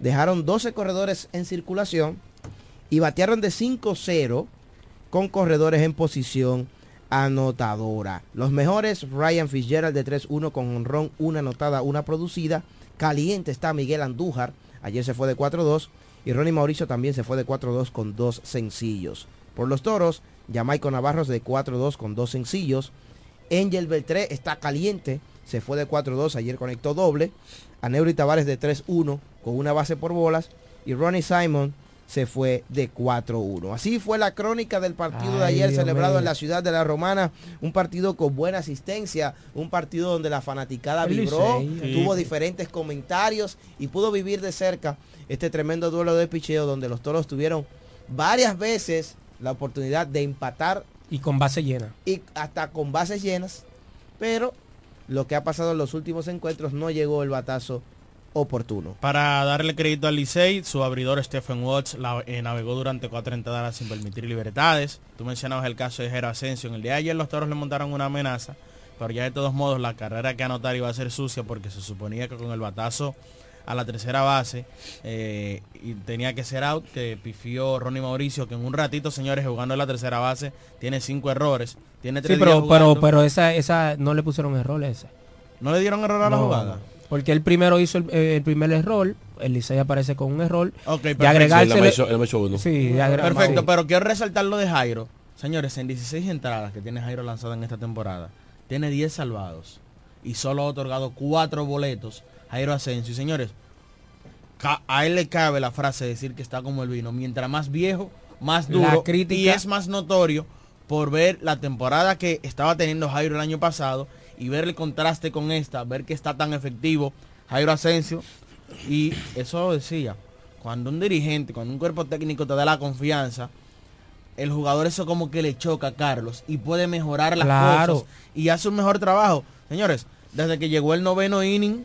dejaron 12 corredores en circulación y batearon de 5-0 con corredores en posición anotadora. Los mejores, Ryan Fitzgerald de 3-1 con honrón, una anotada, una producida. Caliente está Miguel Andújar, ayer se fue de 4-2. Y Ronnie Mauricio también se fue de 4-2 con dos sencillos. Por los toros, Jamaico Navarros de 4-2 con dos sencillos. Angel Beltré está caliente, se fue de 4-2, ayer conectó doble. Aneuri Tavares de 3-1 con una base por bolas. Y Ronnie Simon se fue de 4-1. Así fue la crónica del partido de Ay, ayer Dios celebrado mío. en la ciudad de La Romana, un partido con buena asistencia, un partido donde la fanaticada El vibró, Licey, tuvo sí. diferentes comentarios y pudo vivir de cerca este tremendo duelo de picheo donde los toros tuvieron varias veces la oportunidad de empatar Y con base llena. y hasta con bases llenas, pero lo que ha pasado en los últimos encuentros no llegó el batazo oportuno. Para darle crédito al Licey, su abridor Stephen Watts la- eh, navegó durante cuatro entradas sin permitir libertades. Tú mencionabas el caso de Jero Asensio. En el día de ayer los toros le montaron una amenaza, pero ya de todos modos la carrera que anotar iba a ser sucia porque se suponía que con el batazo a la tercera base eh, y tenía que ser out, que pifió Ronnie Mauricio, que en un ratito, señores, jugando en la tercera base, tiene cinco errores. Tiene Sí, tres pero, pero, pero esa, esa no le pusieron error ese. ¿No le dieron error a la No, jugada? Porque él primero hizo el, eh, el primer error, el Licey aparece con un error. Ok, de perfecto. agregarse. Sí, él me hizo- él me hizo uno. Sí, Perfecto, sí. pero quiero resaltar lo de Jairo. Señores, en 16 entradas que tiene Jairo lanzada en esta temporada, tiene 10 salvados y solo ha otorgado 4 boletos Jairo Asensio. Y señores, a él le cabe la frase de decir que está como el vino. Mientras más viejo, más La duro crítica- y es más notorio por ver la temporada que estaba teniendo Jairo el año pasado y ver el contraste con esta, ver que está tan efectivo Jairo Asensio. Y eso lo decía, cuando un dirigente, cuando un cuerpo técnico te da la confianza, el jugador eso como que le choca a Carlos y puede mejorar las Claro. cosas y hace un mejor trabajo. Señores, desde que llegó el noveno inning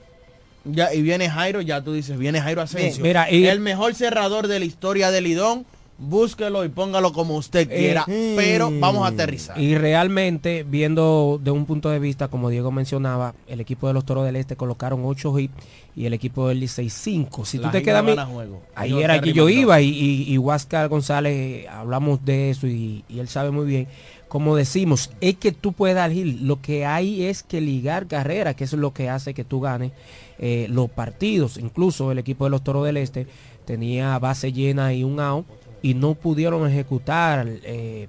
ya, y viene Jairo, ya tú dices, viene Jairo Asensio. Mira, y- el mejor cerrador de la historia del Lidón, búsquelo y póngalo como usted Eh, quiera, pero vamos a aterrizar. Y realmente, viendo de un punto de vista, como Diego mencionaba, el equipo de los Toros del Este colocaron 8 hits y el equipo del Licey 5. Si tú te quedas... Ayer Digo, aquí Terry yo iba y, y, y Huáscar González, hablamos de eso y, y él sabe muy bien. Como decimos, es que tú puedes dar hit. Lo que hay es que ligar carrera, que eso es lo que hace que tú ganes eh, los partidos. Incluso el equipo de los Toros del Este tenía base llena y un out y no pudieron ejecutar eh,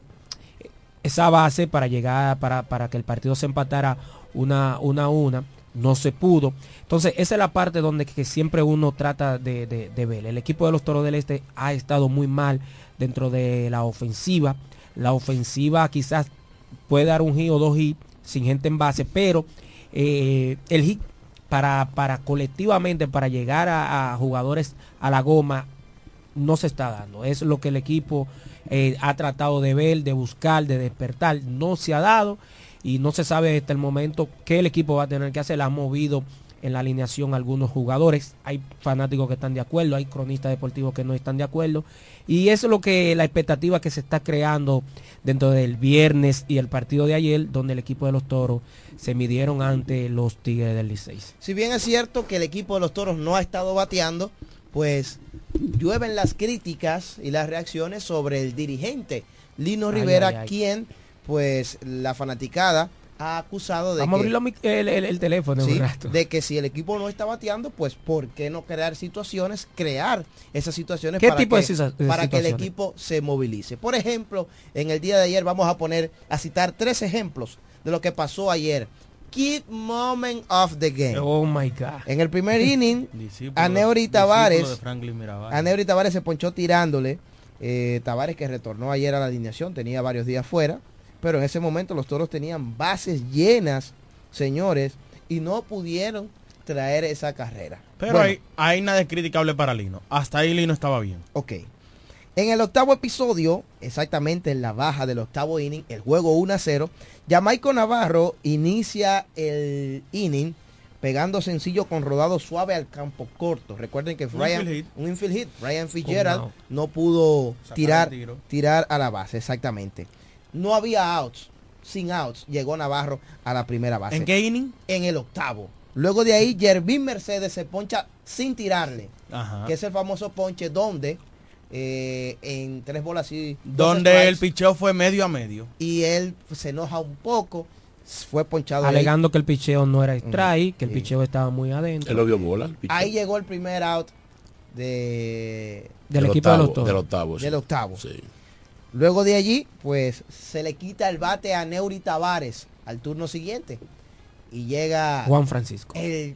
esa base para llegar, para, para que el partido se empatara una, una a una. No se pudo. Entonces, esa es la parte donde que siempre uno trata de, de- ver. El equipo de los Toros del Este ha estado muy mal dentro de la ofensiva. La ofensiva quizás puede dar un hit o dos hits sin gente en base, pero eh, el hit para, para colectivamente, para llegar a jugadores a la goma, no se está dando. Es lo que el equipo eh, ha tratado de ver, de buscar, de despertar. No se ha dado y no se sabe hasta el momento qué el equipo va a tener que hacer. Ha movido en la alineación algunos jugadores. Hay fanáticos que están de acuerdo, hay cronistas deportivos que no están de acuerdo. Y eso es lo que la expectativa que se está creando dentro del viernes y el partido de ayer, donde el equipo de los toros se midieron ante los Tigres del Licey. Si bien es cierto que el equipo de los toros no ha estado bateando, pues llueven las críticas y las reacciones sobre el dirigente Lino Ay, Rivera, ay, ay. quien pues la fanaticada ha acusado de Vamos a abrir el, el- el teléfono Sí, de que si el equipo no está bateando, pues ¿por qué no crear situaciones, crear esas situaciones ¿Qué para, tipo que, de situa- de para que el equipo se movilice? Por ejemplo, en el día de ayer vamos a poner, a citar tres ejemplos de lo que pasó ayer. Key moment of the game. Oh my God. En el primer inning, Discípulo- a Neuri discípulo Tavares, de Franklin Mirabal. a Neuri Tavares se ponchó tirándole. Eh, Tavares que retornó ayer a la alineación, tenía varios días fuera, pero en ese momento los toros tenían bases llenas, señores, y no pudieron traer esa carrera. Pero Bueno, hay, hay nada criticable para Lino. Hasta ahí Lino estaba bien. Ok. En el octavo episodio, exactamente en la baja del octavo inning, el juego 1 a 0, Jamaico Navarro inicia el inning pegando sencillo con rodado suave al campo corto. Recuerden que Un Ryan, infield hit. un infield hit, Ryan Fitzgerald no pudo Sacar tirar, tirar a la base, exactamente. No había outs, sin outs, llegó Navarro a la primera base. ¿En qué inning? En el octavo. Luego de ahí, Jervin Mercedes se poncha sin tirarle Ajá. que es el famoso ponche donde eh, en tres bolas y dos Donde strikes, el picheo fue medio a medio. y él se enoja un poco fue ponchado ahí. Alegando que el picheo no era strike, que el Sí. picheo estaba muy adentro. Él lo vio bola. el ahí llegó el primer out de Del Del equipo de los octavo, toros. Del octavo. sí. del octavo Sí. luego de allí pues se le quita el bate a Neuri Tavares al turno siguiente y llega Juan Francisco. el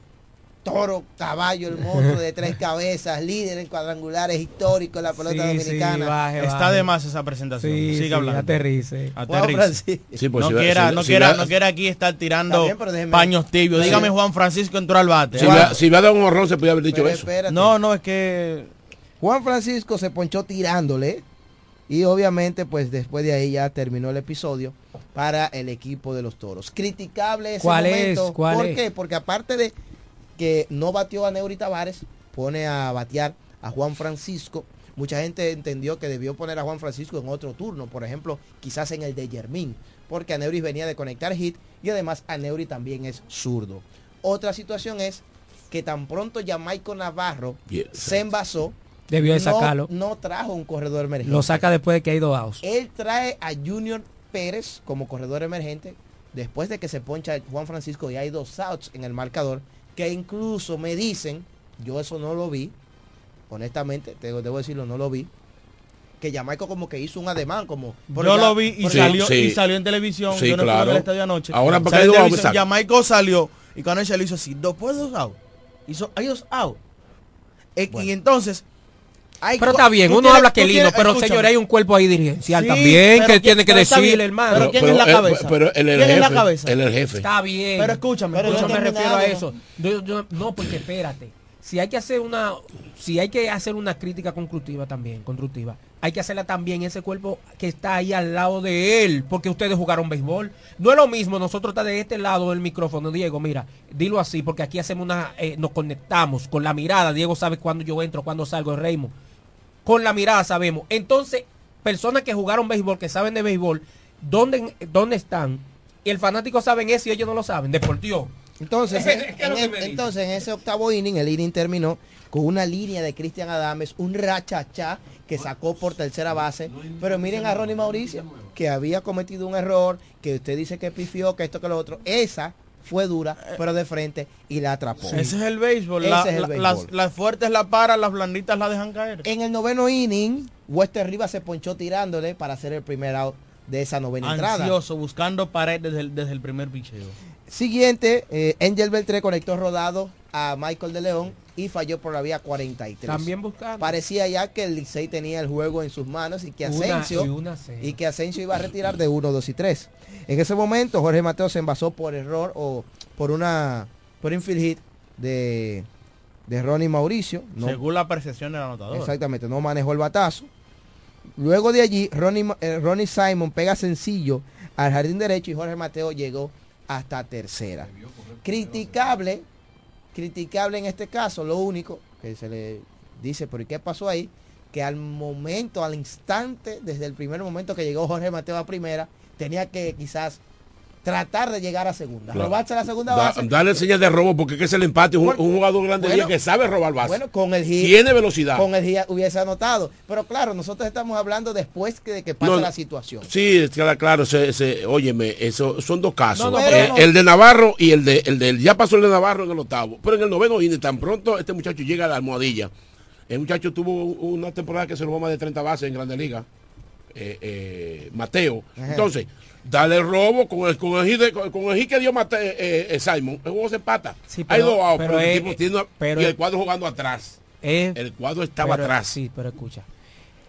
toro, caballo, el monstruo de tres cabezas, líder en cuadrangulares histórico en la pelota Sí, dominicana. sí, baje, Está de más esa presentación. Sí, Siga sí, hablando. aterrice. Aterrice. Pues no, si quiera, si- no, si quiera, no quiera aquí estar tirando bien, paños tibios. Sí. Dígame Juan Francisco entró al bate. Si va, si va a dar un horror se podía haber dicho Pero eso. espérate. No, no, es que Juan Francisco se ponchó tirándole y obviamente pues después de ahí ya terminó el episodio para el equipo de los toros. Criticable ese ¿Cuál es? momento. ¿Cuál ¿Por es? qué? Porque aparte de que no batió a Neuri Tavares, pone a batear a Juan Francisco. Mucha gente entendió que debió poner a Juan Francisco en otro turno, por ejemplo, quizás en el de Yermín, porque Aneuri venía de conectar hit y además Aneuri también es zurdo. Otra situación es que tan pronto Jamaico Navarro se envasó, Debió de no- sacarlo. No, trajo un corredor emergente. Lo saca después de que hay dos outs. Él trae a Junior Pérez como corredor emergente después de que se poncha Juan Francisco y hay dos outs en el marcador que incluso me dicen, yo eso no lo vi, honestamente, te- debo decirlo, no lo vi, que Jamaico como que hizo un ademán, como... yo ya- lo vi y salió sí. y salió en televisión. Sí, yo no estuve claro. en el estadio anoche. Ahora, ¿por dos televisión, exacto? Jamaico salió y cuando se lo hizo así, después dos out. Hizo, dos out. Eh, Y entonces hay Pero está bien, uno tienes- habla que lindo, pero escúchame. señor, hay un cuerpo ahí dirigencial Sí, también que ¿quién- tiene que está bien, hermano. pero ¿quién es la eh, cabeza? pero él es el ¿Quién es la jefe, cabeza? él es el jefe. Está bien. Pero escúchame, Pero yo escúchame. me refiero a eso. Yo- yo- no, porque espérate. Si hay que hacer una, si hay que hacer una crítica constructiva también, constructiva, hay que hacerla también ese cuerpo que está ahí al lado de él, porque ustedes jugaron béisbol. No es lo mismo nosotros estar de este lado del micrófono, Diego, mira, dilo así, porque aquí hacemos una, eh, nos conectamos con la mirada. Diego sabe cuándo yo entro, cuándo salgo, Raymond. Con la mirada sabemos. Entonces, personas que jugaron béisbol, que saben de béisbol, ¿dónde, dónde están? Y el fanático saben eso y ellos no lo saben. Deportivo. Entonces, ¿Qué en, dice? entonces, en ese octavo inning, el inning terminó con una línea de Cristian Adames, un rachachá que sacó por tercera base. Pero miren a Ronnie Mauricio, que había cometido un error, que usted dice que pifió, que esto, que lo otro. Esa fue dura, pero de frente y la atrapó. Ese es el béisbol. La- es el béisbol. Las, las fuertes la paran, las blanditas la dejan caer. En el noveno inning, Wester Rivas se ponchó tirándole para hacer el primer out de esa novena entrada. Ansioso, buscando pared desde el, desde el primer picheo. Siguiente, eh, Angel Beltré conectó rodado a Michael de León y falló por la vía 43. También buscando. Parecía ya que el Licey tenía el juego en sus manos y que Una- Asensio y una cero. y que Asensio iba a retirar de 1, 2 y 3. En ese momento Jorge Mateo se envasó por error o por una por infield hit de, de Ronnie Mauricio. No, Según la percepción del anotador. Exactamente, no manejó el batazo. Luego de allí, Ronnie, eh, Ronnie Simon pega sencillo al jardín derecho y Jorge Mateo llegó hasta tercera. Criticable, criticable en este caso, lo único que se le dice, pero ¿y qué pasó ahí? Que al momento, al instante, desde el primer momento que llegó Jorge Mateo a primera, tenía que quizás tratar de llegar a segunda. Claro. Robarse la segunda Da- base. darle señal de robo porque es que es el empate. Un, jugador grande bueno, que sabe robar base. Bueno, con el. Tiene velocidad. Con el hit hubiese anotado. Pero claro, nosotros estamos hablando después que, de que pasa No, la situación. Sí, claro, claro, se, se- óyeme, eso son dos casos. No, no, Eh, el de Navarro y el de, el del, ya pasó el de Navarro en el octavo, pero en el noveno inning, tan pronto este muchacho llega a la almohadilla. El muchacho tuvo una temporada que se robó más de 30 bases en Grande Liga. eh, eh, Mateo. Ajá. Entonces, dale robo con el, con el con, con el hit que dio Mate- eh, eh, Simon. El juego se empata. Sí, Hay dos pero pero, el tipo tiene- pero y el cuadro jugando atrás. El cuadro estaba atrás. Sí, pero escucha.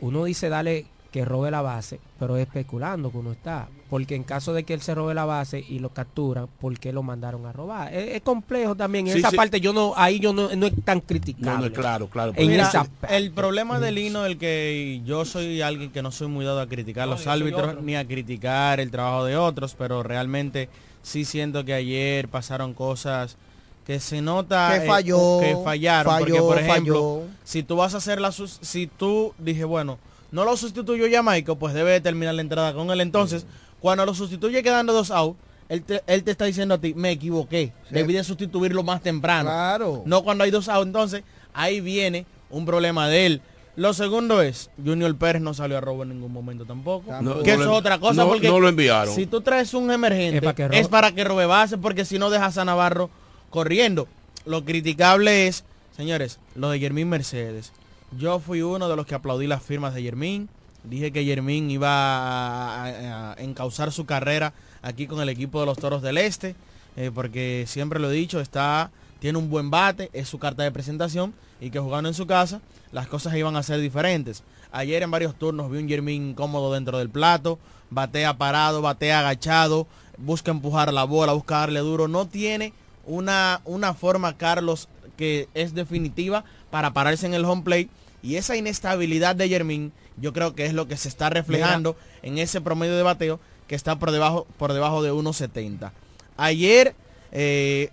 Uno dice dale que robe la base, pero es especulando que uno está. Porque en caso de que él se robe la base y lo capturan, ¿por qué lo mandaron a robar? Es, es complejo también. En Sí, esa sí. parte yo no, ahí yo no, no es tan criticable. No, no, claro, claro. En Mira, esa el problema del hino el que yo soy alguien que no soy muy dado a criticar No, los árbitros ni a criticar el trabajo de otros, pero realmente sí siento que ayer pasaron cosas que se nota Que eh, falló, que fallaron porque por ejemplo falló. si tú vas a hacer la sus- si tú dije bueno no lo sustituyó Jamaica pues debe de terminar la entrada con él entonces cuando lo sustituye quedando dos out él te, él te está diciendo a ti me equivoqué Sí. debí de sustituirlo más temprano Claro. no cuando hay dos out. Entonces, ahí viene un problema de él. Lo segundo es, Junior Pérez no salió a robo en ningún momento tampoco. No, que no eso es otra cosa no- porque no lo enviaron. si tú traes un emergente Es para que es robe. para que robe base porque si no dejas a Navarro corriendo. Lo criticable es, señores, lo de Yermín Mercedes. Yo fui uno de los que aplaudí las firmas de Yermín. Dije que Yermín iba a, encauzar su carrera aquí con el equipo de los Toros del Este, eh, porque siempre lo he dicho, está tiene un buen bate, es su carta de presentación y que jugando en su casa las cosas iban a ser diferentes. Ayer en varios turnos vi un Jermín incómodo dentro del plato, batea parado, batea agachado, busca empujar la bola, busca darle duro. No tiene una, una forma, Carlos, que es definitiva para pararse en el home plate. Y esa inestabilidad de Jermín, yo creo que es lo que se está reflejando en ese promedio de bateo que está por debajo, por debajo de 1.70. Ayer eh,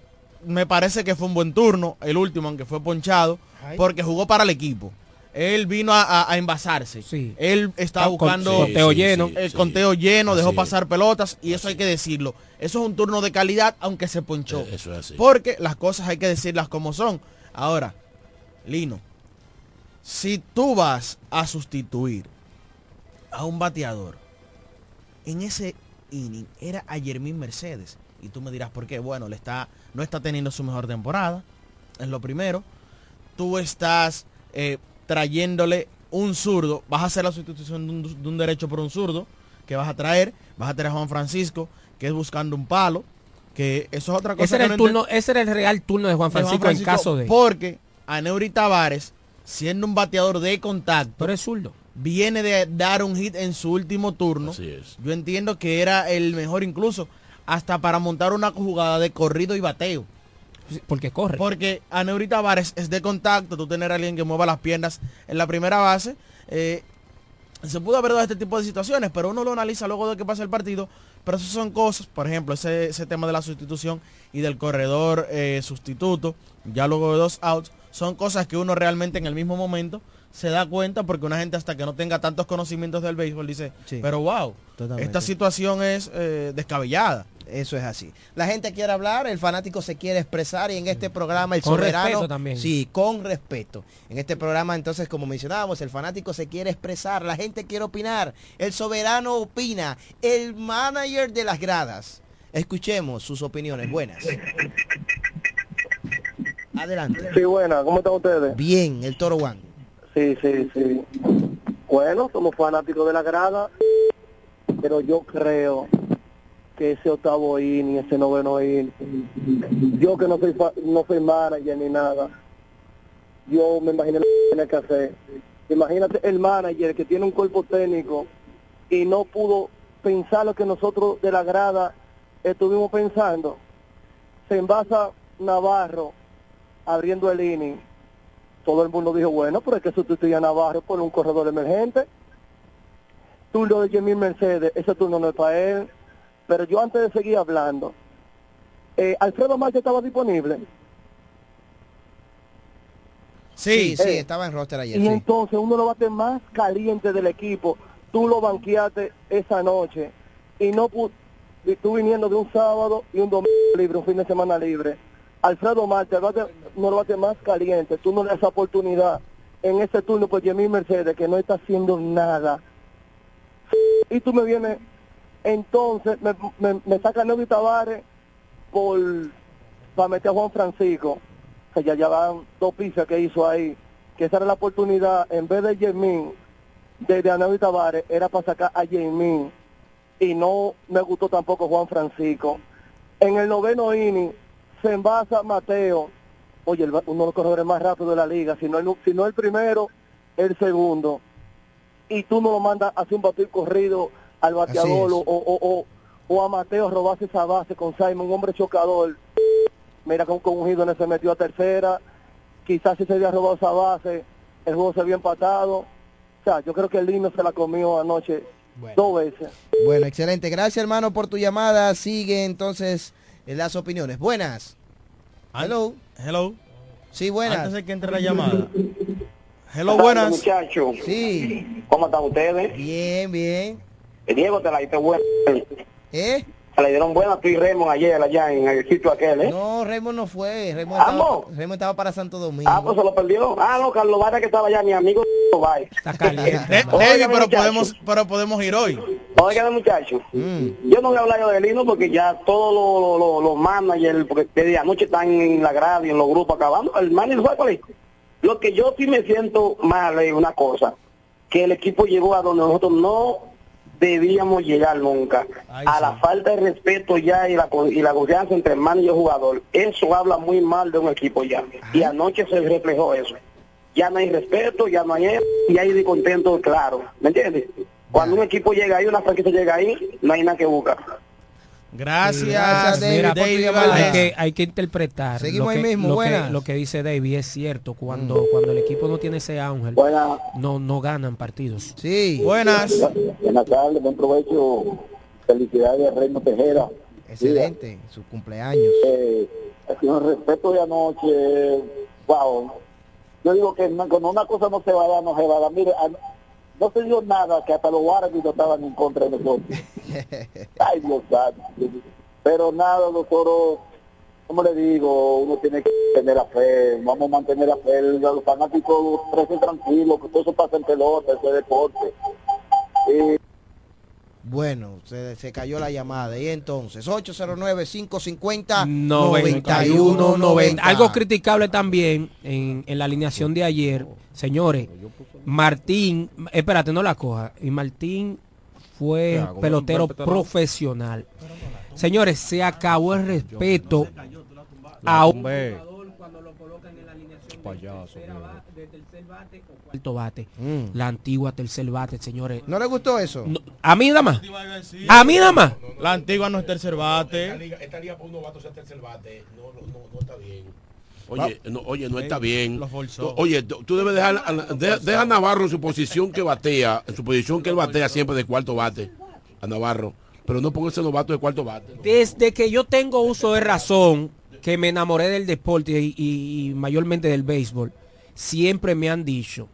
me parece que fue un buen turno, el último, aunque fue ponchado, porque jugó para el equipo. Él vino a, a- a envasarse. Él estaba Con- buscando conteo lleno. el conteo lleno, dejó Así es. pasar pelotas y eso hay que decirlo. Eso es un turno de calidad, aunque se ponchó. Eh, Eso es así. Porque las cosas hay que decirlas como son. Ahora, Lino, si tú vas a sustituir a un bateador, en ese inning era a Jermín Mercedes. Y tú me dirás por qué. Bueno, le está, no está teniendo su mejor temporada. Es lo primero. Tú estás eh, trayéndole un zurdo. Vas a hacer la sustitución de un, de un derecho por un zurdo. Que vas a traer. Vas a traer a Juan Francisco. Que es buscando un palo. Que eso es otra cosa. Ese era, el no turno, ese era el real turno de Juan de Juan Francisco, Francisco, en caso de... Porque a Neuri Tavares, siendo un bateador de contacto, Pero es zurdo. viene de dar un hit en su último turno. Yo entiendo que era el mejor incluso hasta para montar una jugada de corrido y bateo. Porque corre. Porque a Neuri Tavares es de contacto, tú tener a alguien que mueva las piernas en la primera base. eh, se pudo haber dado este tipo de situaciones, pero uno lo analiza luego de que pasa el partido. Pero eso son cosas, por ejemplo, ese, ese tema de la sustitución y del corredor eh, sustituto, ya luego de dos outs, son cosas que uno realmente en el mismo momento se da cuenta porque una gente hasta que no tenga tantos conocimientos del béisbol dice, pero wow, Totalmente. esta situación es eh, descabellada. Eso es así. La gente quiere hablar, el fanático se quiere expresar y en este programa el Con soberano respeto también. sí, con respeto. En este programa entonces como mencionábamos, el fanático se quiere expresar, la gente quiere opinar, el soberano opina, el manager de las gradas. Escuchemos sus opiniones buenas. Adelante. Sí, buena, ¿cómo están ustedes? Bien, el Toro One. Sí, sí, sí. Bueno, somos fanáticos de la grada, pero yo creo que ese octavo inning, ese noveno inning, yo que no soy no soy manager ni nada, yo me imaginé lo que tenía que hacer. Imagínate el manager que tiene un cuerpo técnico y no pudo pensar lo que nosotros de la grada estuvimos pensando. Se envasa Navarro abriendo el inning todo el mundo dijo, bueno, pero es que sustituye a Navarro por un corredor emergente. Turno de Jimmy Mercedes, ese turno no es para él. Pero yo antes de seguir hablando, eh, Alfredo Marte estaba disponible. Sí, sí, Eh, estaba en roster ayer. y sí. entonces uno de los bates más calientes del equipo, tú lo banqueaste esa noche y no pu- y tú viniendo de un sábado y un domingo libre, un fin de semana libre. Alfredo Marte, el bate, no lo bate más caliente, tú no le das oportunidad en ese turno por Jimmy Mercedes que no está haciendo nada. Y tú me vienes, entonces me, me, me saca Nevi Tavares por para meter a Juan Francisco, que ya llevan dos pizzas que hizo ahí, que esa era la oportunidad, en vez de Jermín, de, de Anevi Tavares, era para sacar a Jermín, y no me gustó tampoco Juan Francisco. En el noveno inning, se envasa Mateo, oye, el- uno de los corredores más rápidos de la liga, si no, el, si no el primero, el segundo, y tú no lo mandas a hacer un batir corrido al bateador o, o, o, o a Mateo robarse esa base con Simon, un hombre chocador. Mira con, un Gidones se metió a tercera, quizás si se había robado esa base, el juego se había empatado. O sea, yo creo que el Lino se la comió anoche dos veces. Bueno, excelente. Gracias, hermano, por tu llamada. Sigue entonces las opiniones. Buenas. Hello. Hello. Sí, buenas. Antes de que entre la llamada. Hello, buenas. muchachos. Sí. ¿Cómo están ustedes? Bien, bien. Diego te la diste buena. ¿Eh? Se la dieron buena tú y Raymond ayer allá en el sitio aquel, ¿eh? No, Raymond no fue. Raymond. Raymond estaba para Santo Domingo. Ah, pues se lo perdió. Ah, no, Carlos Vara que estaba allá, mi amigo Vara. Está caliente. Eh, pero podemos, pero podemos ir hoy. Oigan, muchachos, yo no voy a hablar yo de Lino porque ya todos los los- los managers, porque desde anoche están en la grada y en los grupos acabando. El manager fue cuál es? Lo que yo sí me siento mal es una cosa, que el equipo llegó a donde nosotros no debíamos llegar nunca. a la falta de respeto ya y la, y la confianza entre hermano y el jugador, eso habla muy mal de un equipo ya. Y anoche se reflejó eso. Ya no hay respeto, ya no hay eso, y hay descontento claro. ¿Me entiendes? Cuando un equipo llega ahí, una franquicia llega ahí, no hay nada que buscar. Gracias, Gracias, David, Mira, David hay que, hay que interpretar Seguimos lo ahí que, mismo, lo, que, lo que dice David es cierto cuando cuando el equipo no tiene ese ángel Buenas. no no ganan partidos Sí. Buenas. Buenas tardes, buen provecho. Felicidades a Reino Tejera. Excelente, su cumpleaños. Eh, con respeto de anoche, wow. Yo digo que no- cuando una cosa no se va a dar, no se va a dar. Mire, a- no se dio nada, que hasta los árbitros estaban en contra de nosotros. Ay, Dios santo. Pero nada, doctor, como le digo, uno tiene que tener la fe, vamos a mantener la fe, los fanáticos crecen tranquilos, que todo eso pasa en pelota, eso es deporte. Bueno, se, se cayó la llamada. Y entonces, 809-550-9190. 91-90. Algo criticable también en, en la alineación de ayer, señores. Martín, espérate, no la coja. Y Martín fue pelotero profesional. Señores, se acabó el respeto a un tumbé. Payaso, cuarto bate. Mm. La antigua tercer bate, señores. ¿No le gustó eso? No, a mí nada más. A mí nada más. La antigua no es tercer Esta bate. liga, esta liga para un novato ser tercer bate, no, no, no, no está bien. Oye, no, oye, no está bien. Oye, tú tú debes dejar, a- de- deja a Navarro en su posición que batea, en su posición que él batea siempre de cuarto bate, a Navarro. Pero no ponga ese novato de cuarto bate. Desde que yo tengo uso de razón, que me enamoré del deporte y, y- y mayormente del béisbol, siempre me han dicho,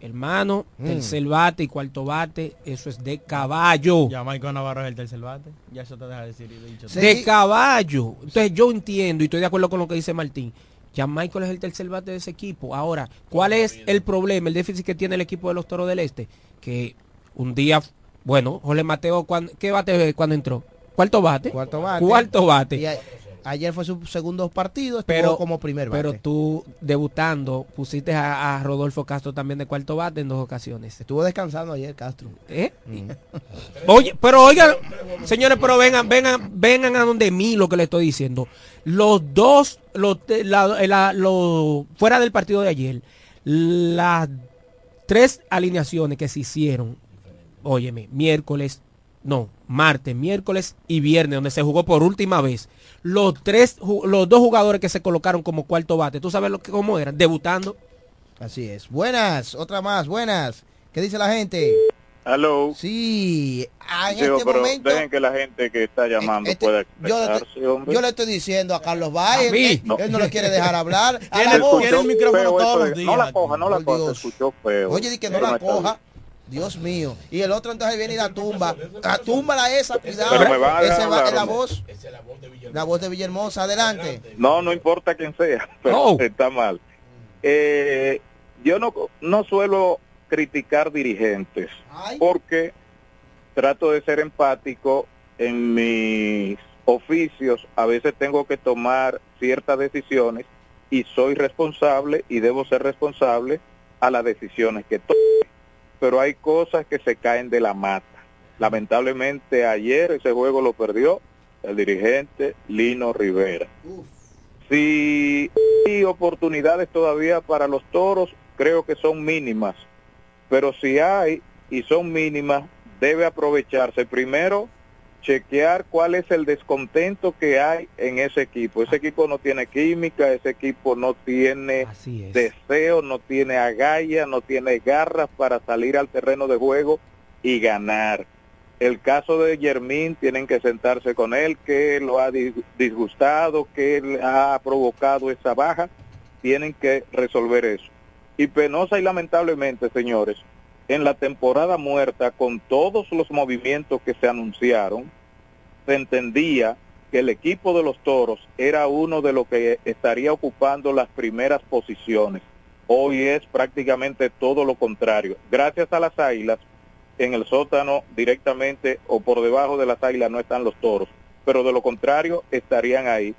hermano, Mm. tercer bate y cuarto bate, eso es de caballo. Ya Michael Navarro es el tercer bate. Ya eso te deja decir y dicho. De caballo. Entonces yo entiendo y estoy de acuerdo con lo que dice Martín. Ya Michael es el tercer bate de ese equipo. Ahora, ¿cuál es el problema, el déficit que tiene el equipo de los Toros del Este? Que un día, bueno, Jorge Mateo, ¿cuándo- ¿qué bate cuando entró? ¿Cuarto bate? Cuarto bate. Cuarto bate. Y ayer fue su segundo partido, estuvo pero como primer bate. pero tú debutando pusiste a, a Rodolfo Castro también de cuarto bate en dos ocasiones Estuvo descansando ayer Castro. ¿Eh? oye pero oigan señores pero vengan vengan vengan a donde mí lo que le estoy diciendo los dos los, la- la- lo- fuera del partido de ayer las tres alineaciones que se hicieron óyeme miércoles no, martes, miércoles y viernes, donde se jugó por última vez. Los tres, los dos jugadores que se colocaron como cuarto bate, ¿tú sabes lo que, cómo eran? Debutando. Así es. Buenas, otra más, buenas. ¿Qué dice la gente? Hello. Sí, ah, en Digo, este pero momento dejen que la gente que está llamando este- pueda yo le, estoy, hombre. yo le estoy diciendo a Carlos Valle, él, No. él no le quiere dejar hablar. A Tiene la el- voz. tiene el micrófono Feo todos eso los de- no la coja, no la coja, se Dios. escuchó feo. Oye, di que no la coja. Dios mío. Y el otro entonces viene y la tumba. La tumba la esa, cuidado. Pero me van a dejar Ese va- hablar, es la voz. La voz de Villahermosa, adelante. No, no importa quién sea, pero está mal. Eh, yo no, no suelo criticar dirigentes porque trato de ser empático en mis oficios. A veces tengo que tomar ciertas decisiones y soy responsable y debo ser responsable a las decisiones que tome. Pero hay cosas que se caen de la mata. Lamentablemente ayer ese juego lo perdió el dirigente Lino Rivera. Si hay oportunidades todavía para los toros, creo que son mínimas. Pero si hay y son mínimas, debe aprovecharse primero chequear cuál es el descontento que hay en ese equipo. Ese equipo no tiene química, ese equipo no tiene deseo, no tiene agallas, no tiene garras para salir al terreno de juego y ganar. El caso de Germín tienen que sentarse con él, que lo ha dis- disgustado, que ha provocado esa baja, tienen que resolver eso. Y penosa y lamentablemente, señores, en la temporada muerta, con todos los movimientos que se anunciaron, se entendía que el equipo de los toros era uno de los que estaría ocupando las primeras posiciones. Hoy es prácticamente todo lo contrario. Gracias a las águilas, en el sótano directamente o por debajo de las águilas no están los toros, pero de lo contrario estarían ahí.